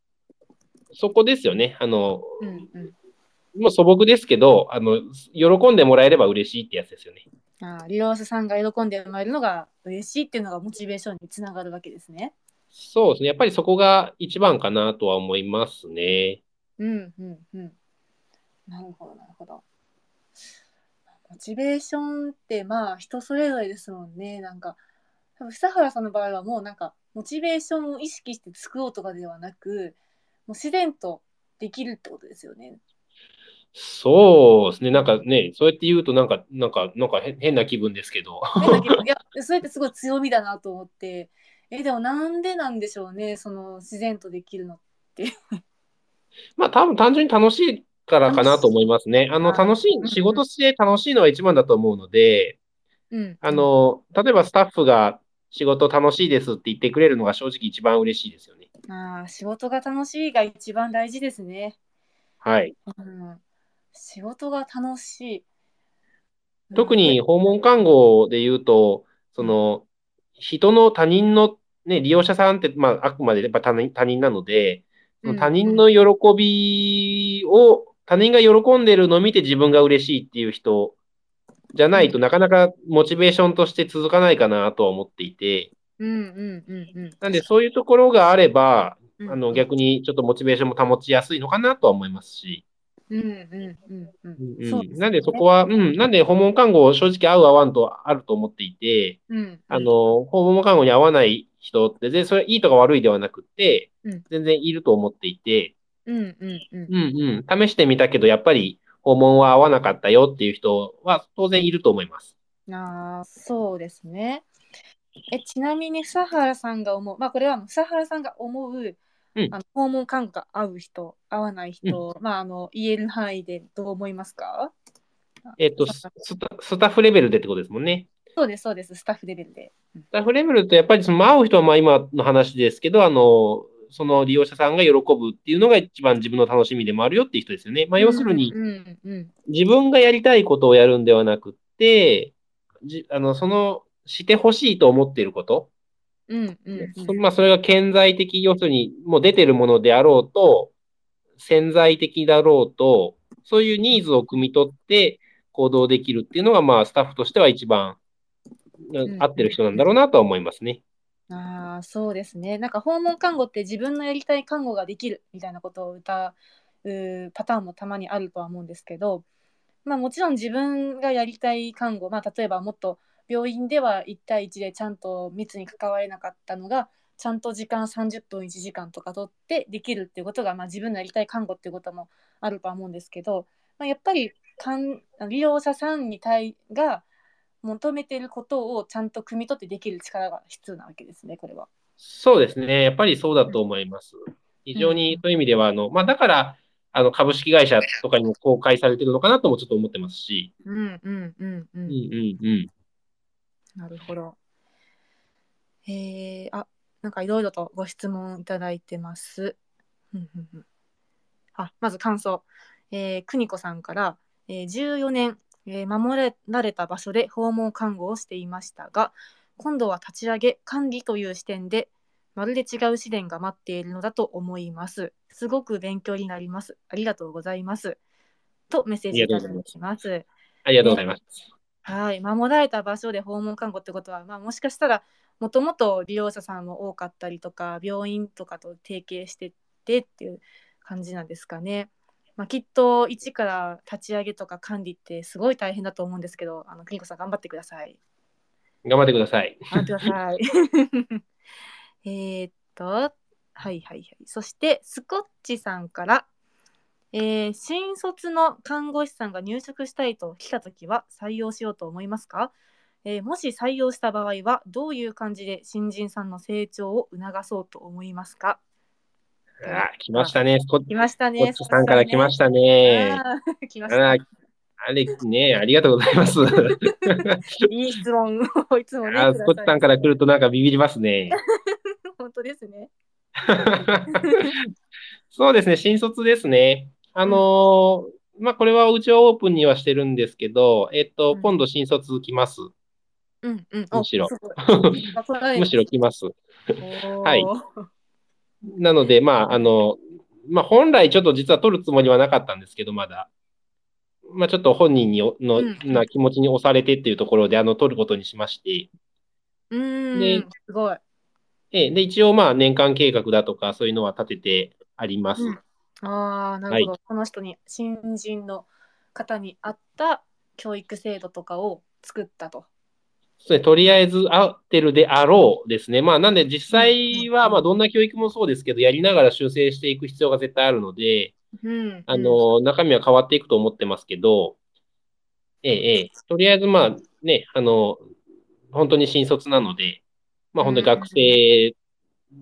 そこですよね。あの、うんうん。もう素朴ですけど、あの、喜んでもらえれば嬉しいってやつですよね。あー利用者さんが喜んでもらえるのが嬉しいっていうのがモチベーションにつながるわけですね。そうですね。やっぱりそこが一番かなとは思いますね。うんうんうん。なるほどなるほど。モチベーションってまあ人それぞれですもんね。なんか多分久原さんの場合はもうなんかモチベーションを意識して作ろうとかではなくもう自然とできるってことですよね。そうですね。なんかね、そうやって言うとなんか、なんか、なんか変変な気分ですけど。変な気分いやそれってすごい強みだなと思ってえでもなんでなんでしょうねその自然とできるのって。まあ多分単純に楽しいからかなと思いますね。あの、楽しうんい、仕事して楽しいのが一番だと思うので、うん、あの、例えばスタッフが仕事楽しいですって言ってくれるのが正直一番嬉しいですよね。あー仕事が楽しいが一番大事ですね。はい。うん、仕事が楽しい。特に訪問看護で言うと、その、人の他人のね、利用者さんって、まあ、あくまでやっぱ他人他人なので、他人の喜びを、他人が喜んでるのを見て自分が嬉しいっていう人じゃないとなかなかモチベーションとして続かないかなとは思っていて。なんでそういうところがあれば、うん。あの逆にちょっとモチベーションも保ちやすいのかなとは思いますし、うんうんうんうん。うんそうですねなんでそこは、うん、なんで訪問看護正直合う合わんとあると思っていて、うんあの、訪問看護に合わない人って、全然それいいとか悪いではなくってうん、全然いると思っていて、うんうんうんうんうん、試してみたけど、やっぱり訪訪問は合わなかったよっていう人は当然いると思います。あそうですね。えちなみに佐原さんが思う、まあ、これは佐原さんが思う、うん、あの訪問看護が合う人合わない人、うん、まあ、あの言える範囲でどう思いますか？えっ、とスタ、スタッフレベルでってことですもんね。そうです、そうです、スタッフレベルで。スタッフレベルとやっぱりその会う人はまあ今の話ですけど、あの、その利用者さんが喜ぶっていうのが一番自分の楽しみでもあるよっていう人ですよね。まあ、要するに、自分がやりたいことをやるんではなくて、じあのそのしてほしいと思っていること、うんうんまあ、それが顕在的、要するにもう出てるものであろうと、潜在的だろうと、そういうニーズを汲み取って行動できるっていうのが、まあ、スタッフとしては一番合ってる人なんだろうなとは思いますね。あそうですね。なんか訪問看護って自分のやりたい看護ができるみたいなことを歌うパターンもたまにあるとは思うんですけど、まあ、もちろん自分がやりたい看護、まあ、例えばもっと病院では1対1でちゃんと密に関われなかったのがちゃんと時間30分1時間とか取ってできるっていうことが、まあ、自分のやりたい看護っていうこともあるとは思うんですけど、まあ、やっぱり利用者さんに対が求めていることをちゃんと汲み取ってできる力が必要なわけですね、これは。そうですね。やっぱりそうだと思います。非常にそういう意味では、あの、まあ、だから、あの、株式会社とかにも公開されてるのかなともちょっと思ってますし。うんうんうんうん。うんうんうん。なるほど。えー、あ、なんかいろいろとご質問いただいてます。あ、まず感想。えー、邦子さんから、えー、14年えー、守られた場所で訪問看護をしていましたが今度は立ち上げ管理という視点でまるで違う試練が待っているのだと思います。すごく勉強になります。ありがとうございます。とメッセージいただきます。ありがとうございます、はい守られた場所で訪問看護ってことは、まあ、もしかしたらもともと利用者さんも多かったりとか病院とかと提携しててっていう感じなんですかね。まあ、きっと一から立ち上げとか管理ってすごい大変だと思うんですけど、あのクリコさん頑張ってください。頑張ってください。頑張ってください。えっと、はいはいはい。そしてスコッチさんから、えー、新卒の看護師さんが入職したいと来たときは採用しようと思いますか、えー、もし採用した場合はどういう感じで新人さんの成長を促そうと思いますか？あ、来ましたね。来ましたね。スさんから来ましたね。来ましたあれね、ありがとうございます。いい質問をいつもね。あスコッチさんから来るとなんかビビりますね。本当ですね。そうですね、新卒ですね。あのー、まあ、これはうちはオープンにはしてるんですけど、えっと、うん、今度新卒来ます。うんうん、むしろ。むしろ来ます。はい。なので、まあ、あの、まあ、本来ちょっと実は取るつもりはなかったんですけど、まだ。まあ、ちょっと本人にの、な気持ちに押されてっていうところで、あの、取ることにしまして。うん、で、すごい。えで、一応、まあ、年間計画だとか、そういうのは立ててあります。うん、ああ、なるほど、はい、この人に、新人の方に合った教育制度とかを作ったと。そうとりあえず合ってるであろうですね。まあ、なんで実際は、まあ、どんな教育もそうですけど、やりながら修正していく必要が絶対あるので、うん、あの、中身は変わっていくと思ってますけど、ええ、ええ、とりあえず、まあ、ね、あの、本当に新卒なので、まあ、本当に学生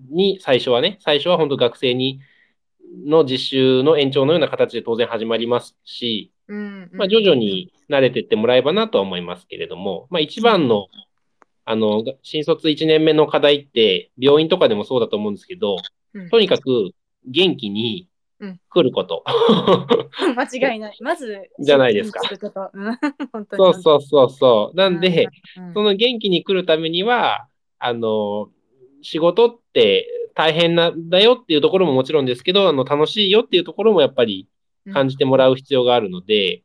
に、最初はね、最初は本当学生に、の実習の延長のような形で当然始まりますし、まあ、徐々に慣れていってもらえばなとは思いますけれども、まあ、一番の、あの、新卒1年目の課題って、病院とかでもそうだと思うんですけど、とにかく元気に来ること。うん、間違いない。まず、じゃないですか。そうそうそうそう。なんで、うん、その元気に来るためには、あの、仕事って大変なんだよっていうところももちろんですけど、あの、楽しいよっていうところもやっぱり感じてもらう必要があるので、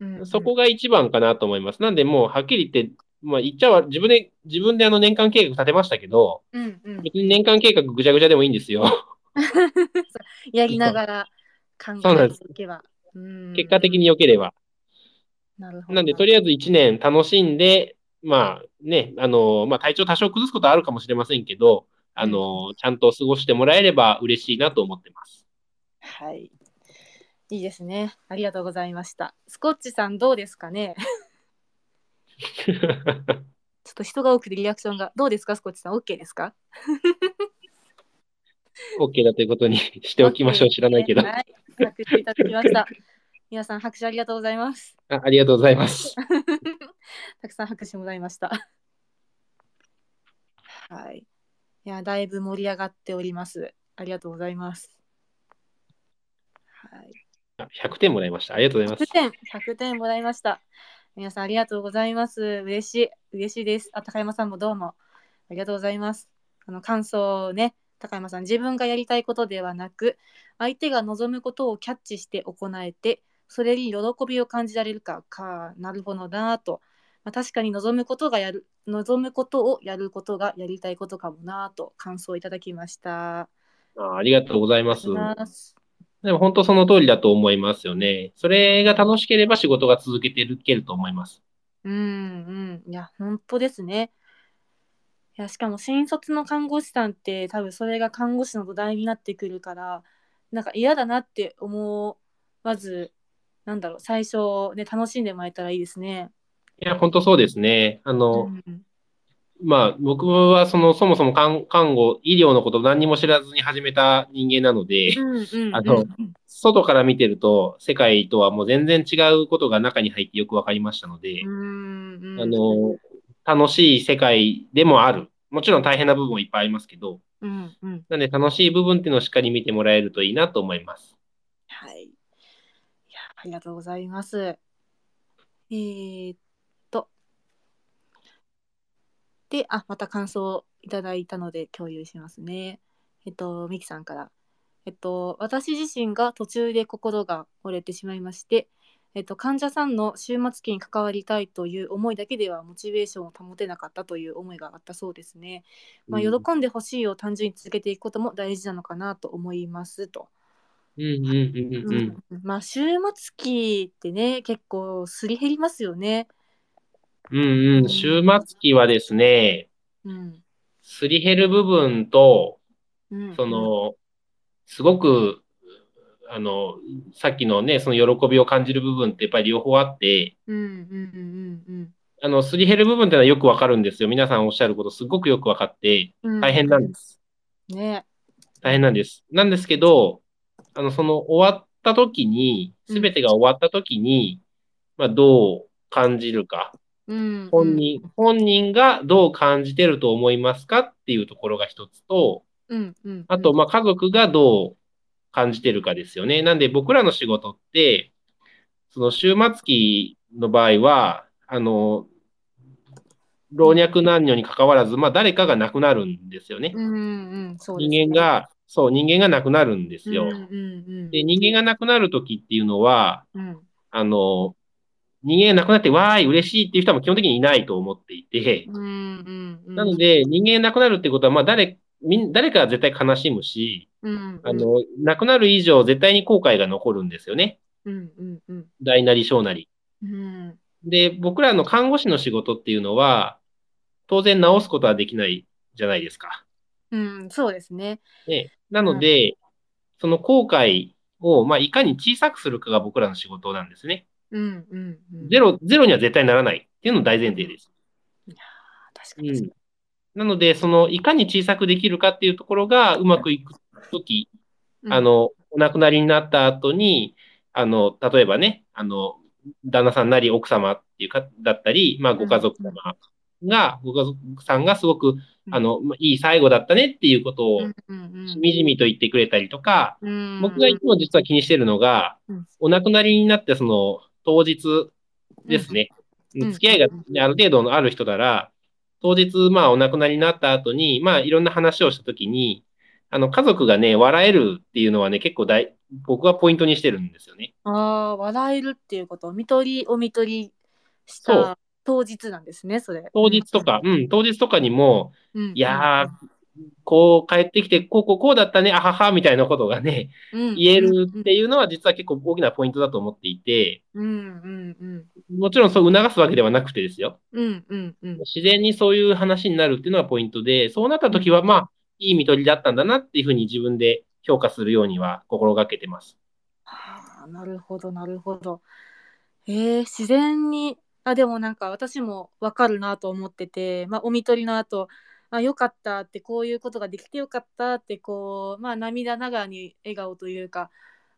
うん、そこが一番かなと思います。なんで、もうはっきり言って、まあ、言っちゃう自分で、自分であの年間計画立てましたけど、うんうん、別に年間計画ぐちゃぐちゃでもいいんですよ。やりながら考えていけば。結果的に良ければ。なるほど。なんで、とりあえず1年楽しんで、まあね、あの、まあ体調多少崩すことはあるかもしれませんけど、あの、うん、ちゃんと過ごしてもらえれば嬉しいなと思ってます。はい。いいですね。ありがとうございました。スコッチさんどうですかね？ちょっと人が多くてリアクションが。どうですか？スコッチさん ?OK ですか？OK だということに しておきましょう。知らないけど。はい。拍手いただきました。皆さん拍手ありがとうございます。あありがとうございます。たくさん拍手もらいました。はい。いや、だいぶ盛り上がっております。ありがとうございます。はい。あ100点もらいました。ありがとうございます100。点、100点もらいました。皆さんありがとうございます。嬉しい、嬉しいです。あ、高山さんもどうもありがとうございます。あの感想をね、高山さん、自分がやりたいことではなく、相手が望むことをキャッチして行えて、それに喜びを感じられるか、か、なるほどなぁと。まあ、確かに望むことがやる、望むことをやることがやりたいことかもなぁと感想をいただきました。あありがとうございます。ありがとうございますでも本当その通りだと思いますよね。それが楽しければ仕事が続けていけると思います。うんうん。いや、本当ですね。いや、しかも新卒の看護師さんって多分それが看護師の土台になってくるから、なんか嫌だなって思わず、なんだろう、最初ね、楽しんでもらえたらいいですね。いや、本当そうですね。あうの、んまあ、僕はその、そもそも看看護、医療のことを何にも知らずに始めた人間なので、うんうんあのうん外から見てると、世界とはもう全然違うことが中に入ってよくわかりましたので、うんうんあの、楽しい世界でもある。もちろん大変な部分もいっぱいありますけど、うんうんなんで楽しい部分っていうのをしっかり見てもらえるといいなと思います。はい。いや、ありがとうございます。えーっと。で、あ、また感想いただいたので共有しますね。えっと、ミキさんから。えっと、私自身が途中で心が折れてしまいまして、えっと、患者さんの終末期に関わりたいという思いだけではモチベーションを保てなかったという思いがあったそうですね。まあ、うん喜んでほしいを単純に続けていくことも大事なのかなと思いますと。うんうんうんうんうん。まあ終末期ってね結構すり減りますよね。うんうん。終末期はですね、うん。すり減る部分と、うん、その、すごく、あの、さっきのね、その喜びを感じる部分ってやっぱり両方あって、うんうんうんあの、すり減る部分ってのはよくわかるんですよ。皆さんおっしゃることすごくよくわかって、うんうん。大変なんです。ね。大変なんです。なんですけど、あの、その終わった時に、すべてが終わった時に、まあ、どう感じるか。うん。本人、本人がどう感じてると思いますかっていうところが一つと、うんうん。あと、まあ、家族がどう感じてるかですよね。なんで、僕らの仕事って、その終末期の場合は、あの、老若男女に関わらず、まあ、誰かが亡くなるんですよね。うんうん。そうですね人間、が、そう、人間が亡くなるんですよ。うんうんうん。で、人間が亡くなるときっていうのは、うんあの、人間が亡くなって、わーい、嬉しいっていう人は基本的にいないと思っていて、うんうんうん。なの、で、人間が亡くなるってことは、まあ、誰、みん、誰かは絶対悲しむし、うん、あ、の、亡くなる以上、絶対に後悔が残るんですよね。うんうんうん。大なり小なり。うんで、僕らの看護師の仕事っていうのは、当然治すことはできないじゃないですか。うん、そうですね。ね。なので、その後悔を、まあ、いかに小さくするかが僕らの仕事なんですね。うんうんうん。ゼロ、ゼロには絶対ならないっていうのが大前提です。確かに確かに。なので、その、いかに小さくできるかっていうところがうまくいくとき、うん。あ、の、お亡くなりになった後に、あの、例えばね、あの、旦那さんなり奥様っていうか、だったり、まあ、ご家族様が、ご家族さんがすごく、あの、まあいい最後だったねっていうことを、うんうんうん。しみじみと言ってくれたりとか、うん。僕がいつも実は気にしてるのがうん、お亡くなりになってその、当日ですね。ん付き合いがねある程度のある人なら、当日、まあ、お亡くなりになった後に、まあ、いろんな話をしたときに、あの、家族がね、笑えるっていうのはね、結構大、僕はポイントにしてるんですよね。ああ、笑えるっていうこと、見取り、お見取りした当日なんですね、それ。当日とか、うん、当日とかにも、うん、いやー、こう帰ってきて、こうこうこうだったね、あはは、みたいなことがね、うん、言えるっていうのは実は結構大きなポイントだと思っていて、うんうんうんもちろんそう促すわけではなくてですよ。うんうんうん自然にそういう話になるっていうのがポイントで、そうなった時は、まあ、いい見取りだったんだなっていうふうに自分で評価するようには心がけてます。はあなるほどなるほど。えー、自然にあでもなんか私も分かるなと思ってて、まあ、お見取りの後あよかったってこういうことができてよかったってこう、まあ、涙ながらに笑顔というか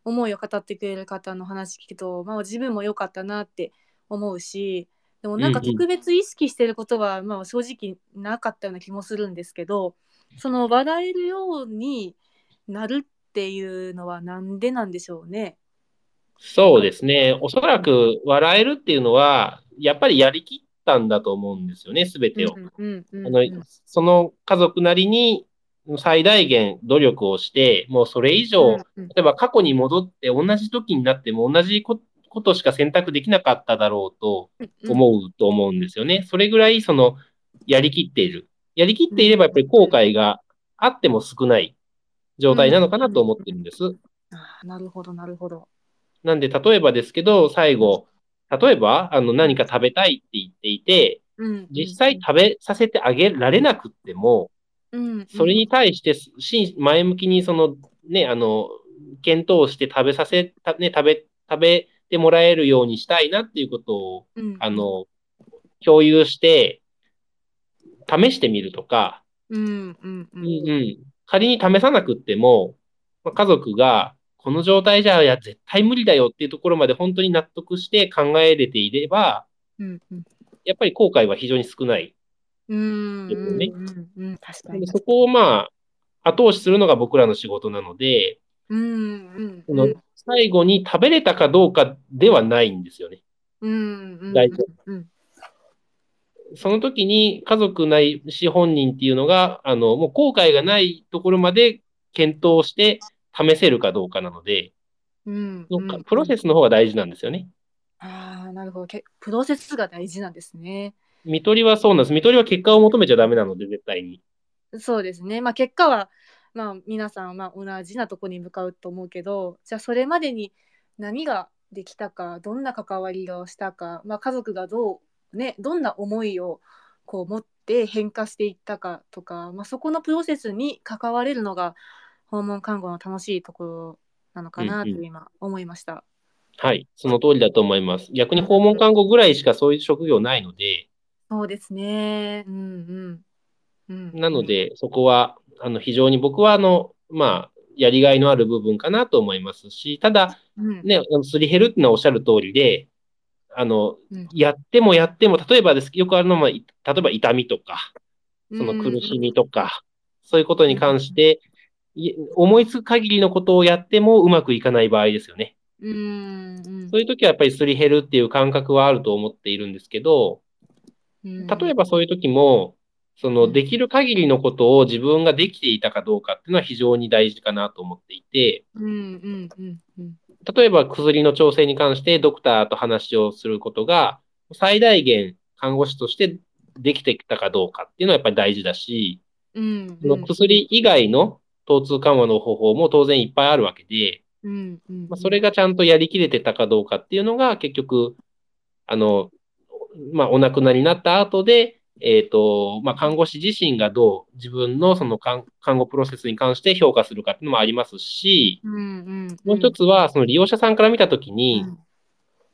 思いを語ってくれる方の話聞くと、まあ、自分も良かったなって思うしでもなんか特別意識してることは、まあ、正直なかったような気もするんですけどその笑えるようになるっていうのはなんでなんでしょうね？そうですね。おそらく笑えるっていうのは、やっぱりやりきったんだと思うんですよね、すべてを。その家族なりに最大限努力をして、もうそれ以上、例えば過去に戻って同じ時になっても同じことしか選択できなかっただろうと思うと思うんですよね。それぐらいそのやりきっている。やりきっていればやっぱり後悔があっても少ない状態なのかなと思ってるんです。あなるほど、なるほど。なんで、例えばですけど、最後、例えば、あの、何か食べたいって言っていて、実際食べさせてあげられなくっても、それに対して、前向きにその、ね、あの、検討して食べさせ、ね、食べ、食べてもらえるようにしたいなっていうことを、あの、共有して、試してみるとか、うんうんうん。仮に試さなくっても、家族が、この状態じゃ、いや、絶対無理だよっていうところまで本当に納得して考えれていれば、うんうん、やっぱり後悔は非常に少ない。うん確かに。そこをまあ、後押しするのが僕らの仕事なので、うんうんうん、最後に食べれたかどうかではないんですよね。うんうんうん、大その時に家族ないし本人っていうのが、あの、もう後悔がないところまで検討して試せるかどうかなので、うん、プロセスの方が大事なんですよね。ああ、なるほど。プロセスが大事なんですね。見取りはそうなんです。見取りは結果を求めちゃダメなので、絶対に。そうですね。まあ結果は、まあ皆さんまあ同じなとこに向かうと思うけど、じゃあそれまでに何ができたか、どんな関わりをしたか、まあ家族がどう、ね、どんな思いをこう持って変化していったかとか、まあそこのプロセスに関われるのが、訪問看護の楽しいところなのかなと今思いました。うんうん、はい、その通りだと思います。逆に訪問看護ぐらいしかそういう職業ないので。そうですね。うんうんうん、なので、そこはあの非常に僕はあの、まあ、やりがいのある部分かなと思いますし、ただ、ね、うん、すり減るっていうのはおっしゃる通りで、あの、うん、やってもやっても、例えばです、よくあるのは、例えば痛みとか、その苦しみとか、そういうことに関して、思いつく限りのことをやってもうまくいかない場合ですよね。うん、そういう時はやっぱりすり減るっていう感覚はあると思っているんですけど、例えばそういう時も、そのできる限りのことを自分ができていたかどうかっていうのは非常に大事かなと思っていて、例えば薬の調整に関してドクターと話をすることが最大限看護師としてできてきたかどうかっていうのはやっぱり大事だし、その薬以外の疼痛緩和の方法も当然いっぱいあるわけで、うんうん、まあ、それがちゃんとやりきれてたかどうかっていうのが結局、あの、まあ、お亡くなりになった後で、えっ、ー、と、まあ、看護師自身がどう自分のその看護プロセスに関して評価するかっていうのもありますし、うんうんうん、もう一つは、その利用者さんから見たときに、うん、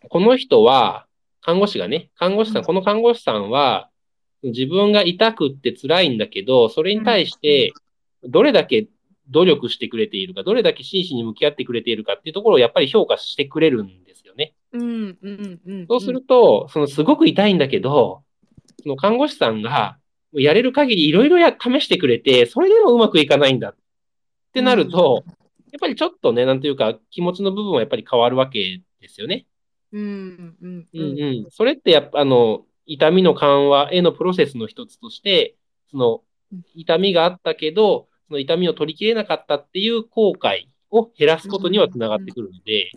この人は、看護師がね、看護師さん、この看護師さんは、自分が痛くって辛いんだけど、それに対して、どれだけ努力してくれているか、どれだけ真摯に向き合ってくれているかっていうところをやっぱり評価してくれるんですよね。うんうんうん、そうすると、そのすごく痛いんだけど、その看護師さんがやれる限りいろいろ試してくれて、それでもうまくいかないんだってなると、うん、やっぱりちょっとね、なんというか気持ちの部分はやっぱり変わるわけですよね。うんうんうん、うん、それってやっぱあの、痛みの緩和へのプロセスの一つとして、その痛みがあったけど、その痛みを取りきれなかったっていう後悔を減らすことにはつながってくるので、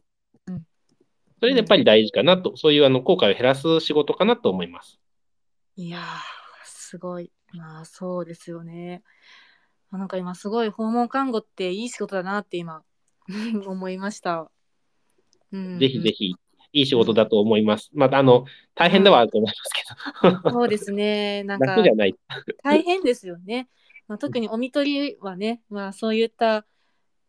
それでやっぱり大事かなと、そういうあの後悔を減らす仕事かなと思います。いやー、すごい。まあそうですよね。なんか今すごい訪問看護っていい仕事だなって今 思いました。うん、ぜひぜひ、いい仕事だと思います。また、あの、大変ではあると思いますけど。そうですね。なんか、大変ですよね。まあ、特にお見取りはね、まあ、そういった、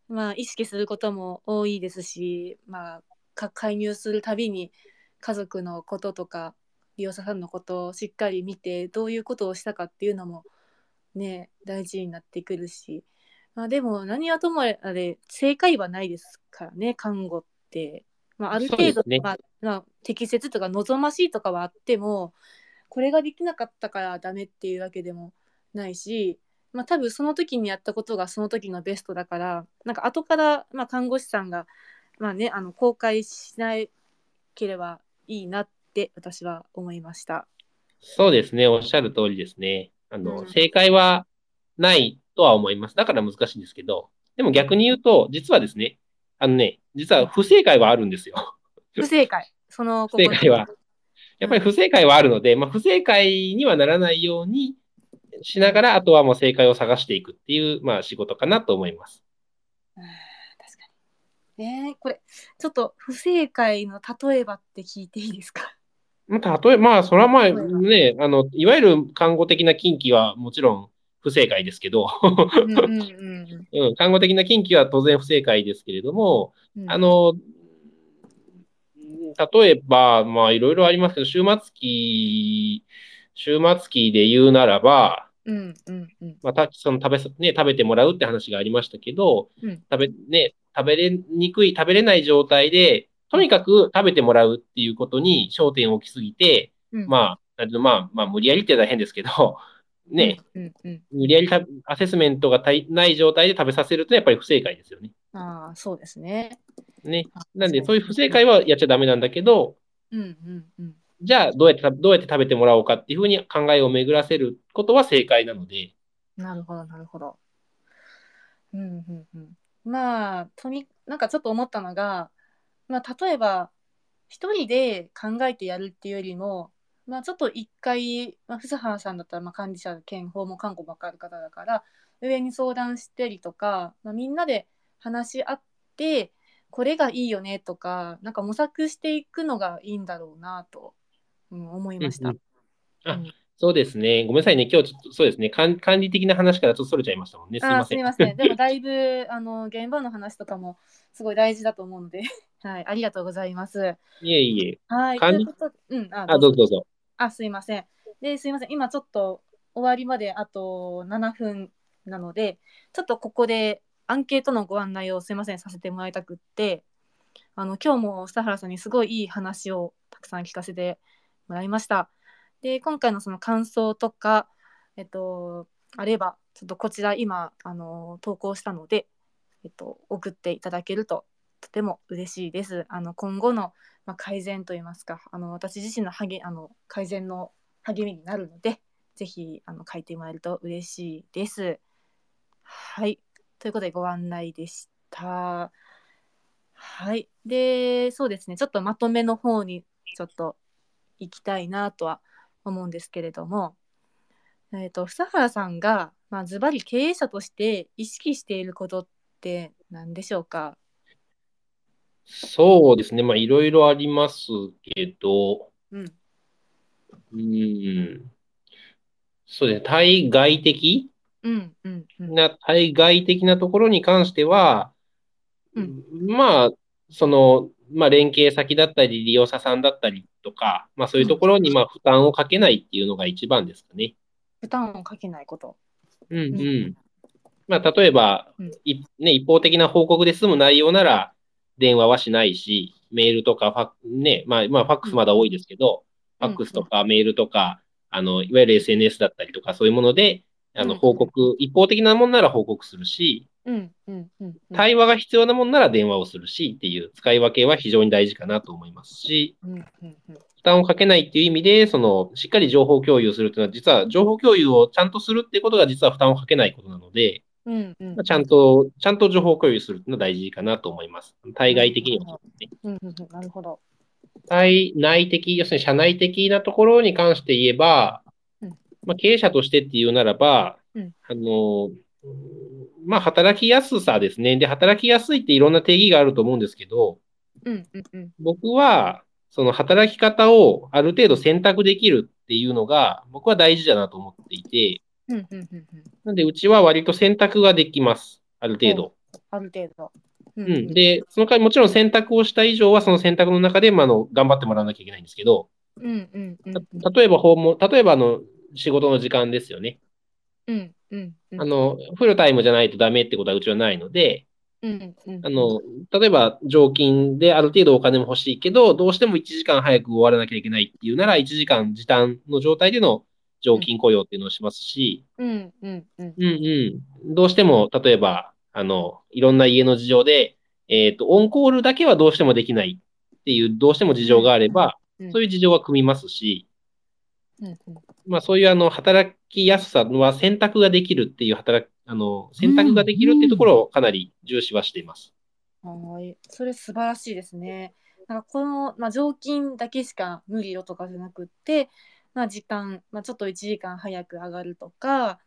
まあ、意識することも多いですし、まあ、か介入するたびに家族のこととか利用者さんのことをしっかり見てどういうことをしたかっていうのもね大事になってくるし、まあ、でも何はともあれ正解はないですからね看護って。まあ、ある程度、ねまあまあ、適切とか望ましいとかはあってもこれができなかったからダメっていうわけでもないし、まあ、多分その時にやったことがその時のベストだからなんか後から、まあ、看護師さんが、まあね、あの公開しなければいいなって私は思いました。そうですね。おっしゃる通りですね。あの、うん正解はないとは思います。だから難しいんですけど、でも逆に言うと、実はですね、あのね、実は不正解はあるんですよ。不正解その不正解は。やっぱり不正解はあるので、まあ、不正解にはならないようにしながら、あとはもう正解を探していくっていう、まあ、仕事かなと思います。うん確かに。ねえこれちょっと不正解の例えばって聞いていいですか？まあ、例えば、まあ、それはまあね、あの、いわゆる看護的な禁忌はもちろん不正解ですけど、うん 看護的な禁忌は当然不正解ですけれども、うん。あの、例えば、まあ、いろいろありますけど、終末期、終末期で言うならば、うんうんうん。まあ、たその食べさ、ね、食べてもらうって話がありましたけど、うん。食べ、ね、食べれにくい、食べれない状態で、とにかく食べてもらうっていうことに焦点を置きすぎて、うん。まあ、まあ、まあ、無理やりって言ったら変ですけど、ね、うんうん。無理やりたアセスメントがない状態で食べさせるとやっぱり不正解ですよね。うん、ああそうですね。ね。あなんで、そういう不正解はやっちゃダメなんだけど、うんうんうんじゃあ、どうやって、どうやって食べてもらおうかっていうふうに考えを巡らせることは正解なので、なるほどなるほど。うんうんうん。まあとになんかちょっと思ったのが、まあ、例えば一人で考えてやるっていうよりも、まあ、ちょっと一回、まあ、藤原さんだったらまあ管理者兼訪問看護ばっかり方だから上に相談したりとか、まあ、みんなで話し合ってこれがいいよねとかなんか模索していくのがいいんだろうなと、うん、思いました。うんうんあうんそうですね。ごめんなさいね。今日ちょっと、そうですね。管管理的な話からちょっとそれちゃいましたもんね。すいあーません。すみません。でもだいぶあの現場の話とかもすごい大事だと思うので、はい、ありがとうございます。いえいえ。はい、と管理いううん、あ、あ、どうぞどうぞ。あ、すいません。で、すいません。今ちょっと終わりまであと7分なので、ちょっとここでアンケートのご案内をすいませんさせてもらいたくって、あの今日も佐原さんにすごいいい話をたくさん聞かせてもらいました。で、今回のその感想とか、えっと、あれば、ちょっとこちら今、あの、投稿したので、えっと、送っていただけるととても嬉しいです。あの今後の、まあ、改善といいますか、あの私自身の励あの改善の励みになるので、ぜひあの書いてもらえると嬉しいです。はい。ということでご案内でした。はい。で、そうですね、ちょっとまとめの方にちょっと行きたいなとは思うんですけれども、えー、と房原さんが、まあ、ズバリ経営者として意識していることって何でしょうか？そうですね。まあ、いろいろありますけど、うん。うーん。そうですね。対外的？うんうんうん。な、対外的なところに関しては、うんまあ、その、まあ、連携先だったり、利用者さんだったりとか、まあ、そういうところに、まあ、負担をかけないっていうのが一番ですかね。負担をかけないこと。うんううん。まあ、例えばうん、いね、一方的な報告で済む内容なら、電話はしないし、メールとかファッ、ね、まあ、まあ、ファックスまだ多いですけど、うんファックスとかメールとか、あの、いわゆる SNS だったりとか、そういうもので、あの、うん報告、一方的なものなら報告するし、うんうん。対話が必要なものなら電話をするしっていう使い分けは非常に大事かなと思いますし、うんうんうん。負担をかけないっていう意味で、その、しっかり情報共有するっていうのは、実は情報共有をちゃんとするっていうことが実は負担をかけないことなので、うんうんまあちゃん。と、ちゃんと情報共有するっていうのは大事かなと思います。対外的にはそうですね。うんうんうん。なるほど。対内的、要するに社内的なところに関して言えばうん、まあ、経営者としてっていうならば、うんあの、まあ、働きやすさですね。で、働きやすいっていろんな定義があると思うんですけど、うんうんうん。僕は、その働き方をある程度選択できるっていうのが、僕は大事だなと思っていて、うんうんうんうん。なんで、うちは割と選択ができます。ある程度。ある程度。ううん。で、その代わりもちろん選択をした以上は、その選択の中で、まあ、あの、頑張ってもらわなきゃいけないんですけど、うんうん例えば訪問、例えばあの、仕事の時間ですよね。うんうんうん。あの、フルタイムじゃないとダメってことはうちはないので、うんうん。あの、例えば常勤である程度お金も欲しいけど、どうしても1時間早く終わらなきゃいけないっていうなら、1時間時短の状態での常勤雇用っていうのをしますし、うんうんうん。うんうん。どうしても、例えば、あの、いろんな家の事情で、えっと、オンコールだけはどうしてもできないっていう、どうしても事情があれば、うん。そういう事情は組みますし、うんうん。まあそういうあの、働きやすさは選択ができるっていう働き、あの、選択ができるっていうところをかなり重視はしています。はい、それ素晴らしいですね。なんかこの、まあ、常勤だけしか無理よとかじゃなくって、まあ、時間、まあ、ちょっと1時間早く上がるとか、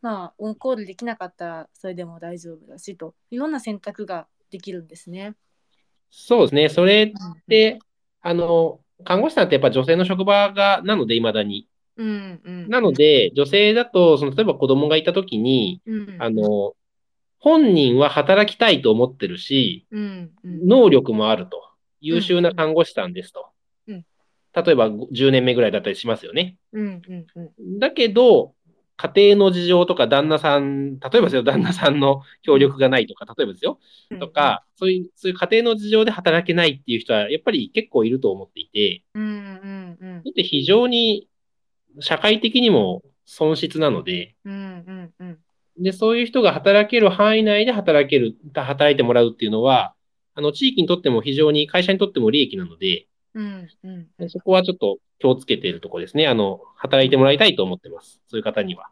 まあ、オンコールできなかったらそれでも大丈夫だしといろんな選択ができるんですね。そうですね。それって、あの、看護師さんってやっぱ女性の職場が、なので、未だに。うんうん、なので、女性だと、その、例えば子供がいたときに、うん、あの、本人は働きたいと思ってるし、うんうん、能力もあると。優秀な看護師さんですと。うん。例えば10年目ぐらいだったりしますよね。うんうんうん。だけど、家庭の事情とか旦那さん、例えばですよ、旦那さんの協力がないとか、例えばですよ、うん。とか、そういう、そういう家庭の事情で働けないっていう人は、やっぱり結構いると思っていて、うんうんうん。だって非常に社会的にも損失なので、うんうんうんで、そういう人が働ける範囲内で働ける、働いてもらうっていうのは、あの、地域にとっても非常に、会社にとっても利益なので、うんうんうんそこはちょっと気をつけているところですね。あの、働いてもらいたいと思ってます。そういう方には。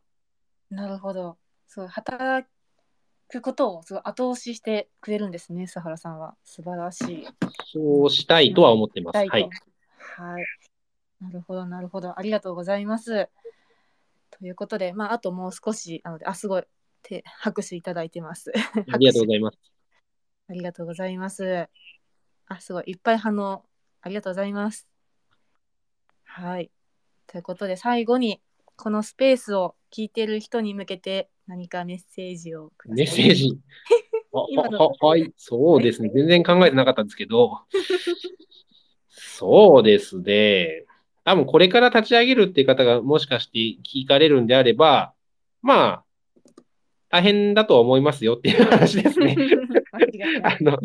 なるほど。そう働くことをすごい後押ししてくれるんですね、佐原さんは。素晴らしい。そうしたいとは思ってます。はい。はい。はい。なるほど、なるほど。ありがとうございます。ということで、まあ、あともう少し、なので、あ、すごい、手、拍手いただいてます。ありがとうございます。ありがとうございます。あ、すごい、いっぱい反応、ありがとうございます。はい。ということで、最後に、このスペースを聞いている人に向けて、何かメッセージをください。メッセージ。はい。そうですね。全然考えてなかったんですけど。そうですね。多分これから立ち上げるっていう方がもしかして聞かれるんであれば、まあ、大変だとは思いますよっていう話ですね。あの、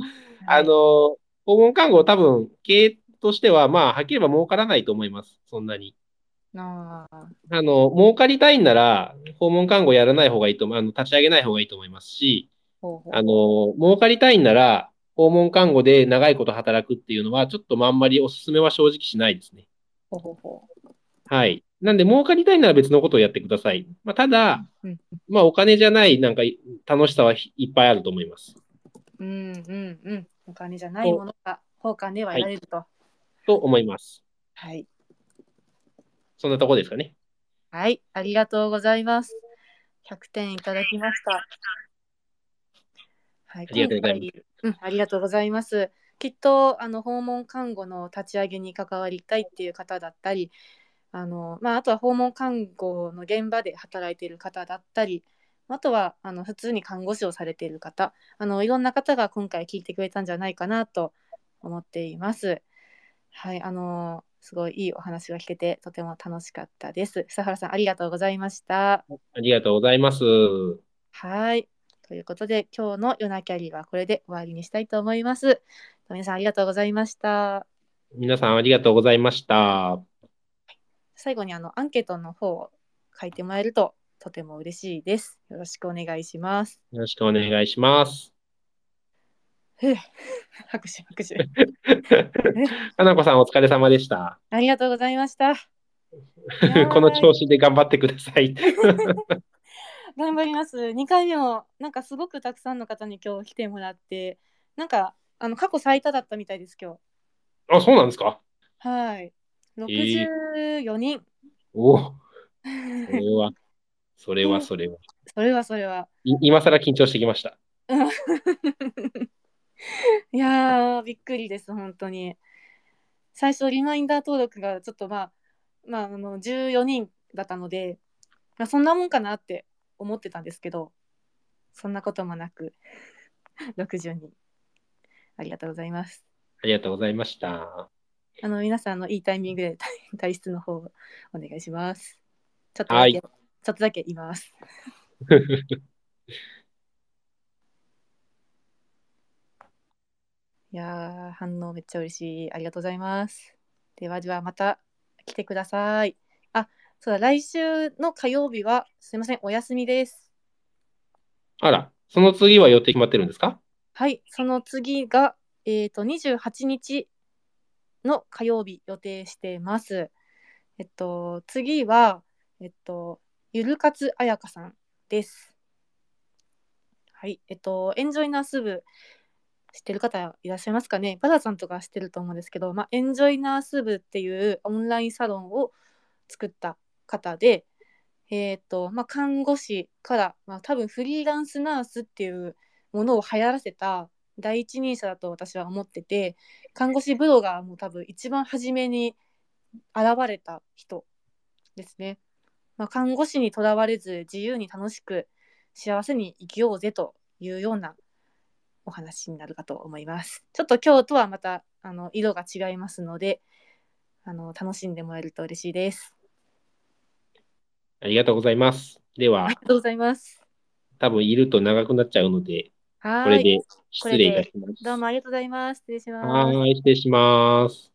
あの、訪問看護多分経営としては、まあ、はっきり言えば儲からないと思います。そんなに。なああの、儲かりたいんなら、訪問看護やらない方がいいと思う、あの、立ち上げない方がいいと思いますし、ほうほうあの、儲かりたいんなら、訪問看護で長いこと働くっていうのは、ちょっとまああんまりお勧めは正直しないですね。ほうほうほはい。なんで、儲かりたいなら別のことをやってください。まあ、ただ、う。うんまあ、お金じゃない、なんか、楽しさはいっぱいあると思います。うんうんうん。お金じゃないものが交換では得られると。と思います。はい。そんなとこですかね。はい。ありがとうございます。100点いただきました。はい。ありがとうございますうん、ありがとうございます。きっとあの訪問看護の立ち上げに関わりたいっていう方だったり、あのまあ、あとは訪問看護の現場で働いている方だったり、あとはあの普通に看護師をされている方あのいろんな方が今回聞いてくれたんじゃないかなと思っています。はい、あのすごいいいお話が聞けてとても楽しかったです。佐原さんありがとうございました。ありがとうございます。はい。ということで今日の夜なキャリーはこれで終わりにしたいと思います。皆さんありがとうございました。皆さんありがとうございました。最後にあのアンケートの方を書いてもらえるととても嬉しいです。よろしくお願いします。よろしくお願いします。拍手拍手。かなこさんお疲れ様でした。ありがとうございました。ー この調子で頑張ってください。頑張ります。2回目もなんかすごくたくさんの方に今日来てもらって、なんかあの過去最多だったみたいです今あ、そうなんですか？日。はい。64人。おお、それは、それは、それは。それはそれは。い今更緊張してきました。いやーびっくりです本当に最初リマインダー登録がちょっとまあまああの14人だったので、まあ、そんなもんかなって思ってたんですけどそんなこともなく60人ありがとうございます。ありがとうございました。あの皆さんのいいタイミングで 退出の方をお願いします。ちょっとだけ、はいちょっとだけ言います。いやー、反応めっちゃ嬉しい。ありがとうございます。ではではまた来てください。あ、そうだ、来週の火曜日はすいません、お休みです。あら、その次は予定決まってるんですか？はい、その次が、えっ、と、28日の火曜日予定してます。えっと、次は、えっと、ゆるかつあやかさんです。はい、えっと、エンジョイナース部知ってる方いらっしゃいますかね？バラさんとか知ってると思うんですけど、まあ、エンジョイナース部っていうオンラインサロンを作った方で、えっと、まあ、看護師から、まあ、多分フリーランスナースっていうものを流行らせた第一人者だと私は思ってて看護師ブロガーも多分一番初めに現れた人ですね。まあ、看護師にとらわれず自由に楽しく幸せに生きようぜというようなお話になるかと思います。ちょっと今日とはまたあの色が違いますのであの楽しんでもらえると嬉しいです。ありがとうございます。ではあり、がとうございます。多分いると長くなっちゃうので。これで失礼いたします。どうもありがとうございます。失礼します。はーい、失礼します。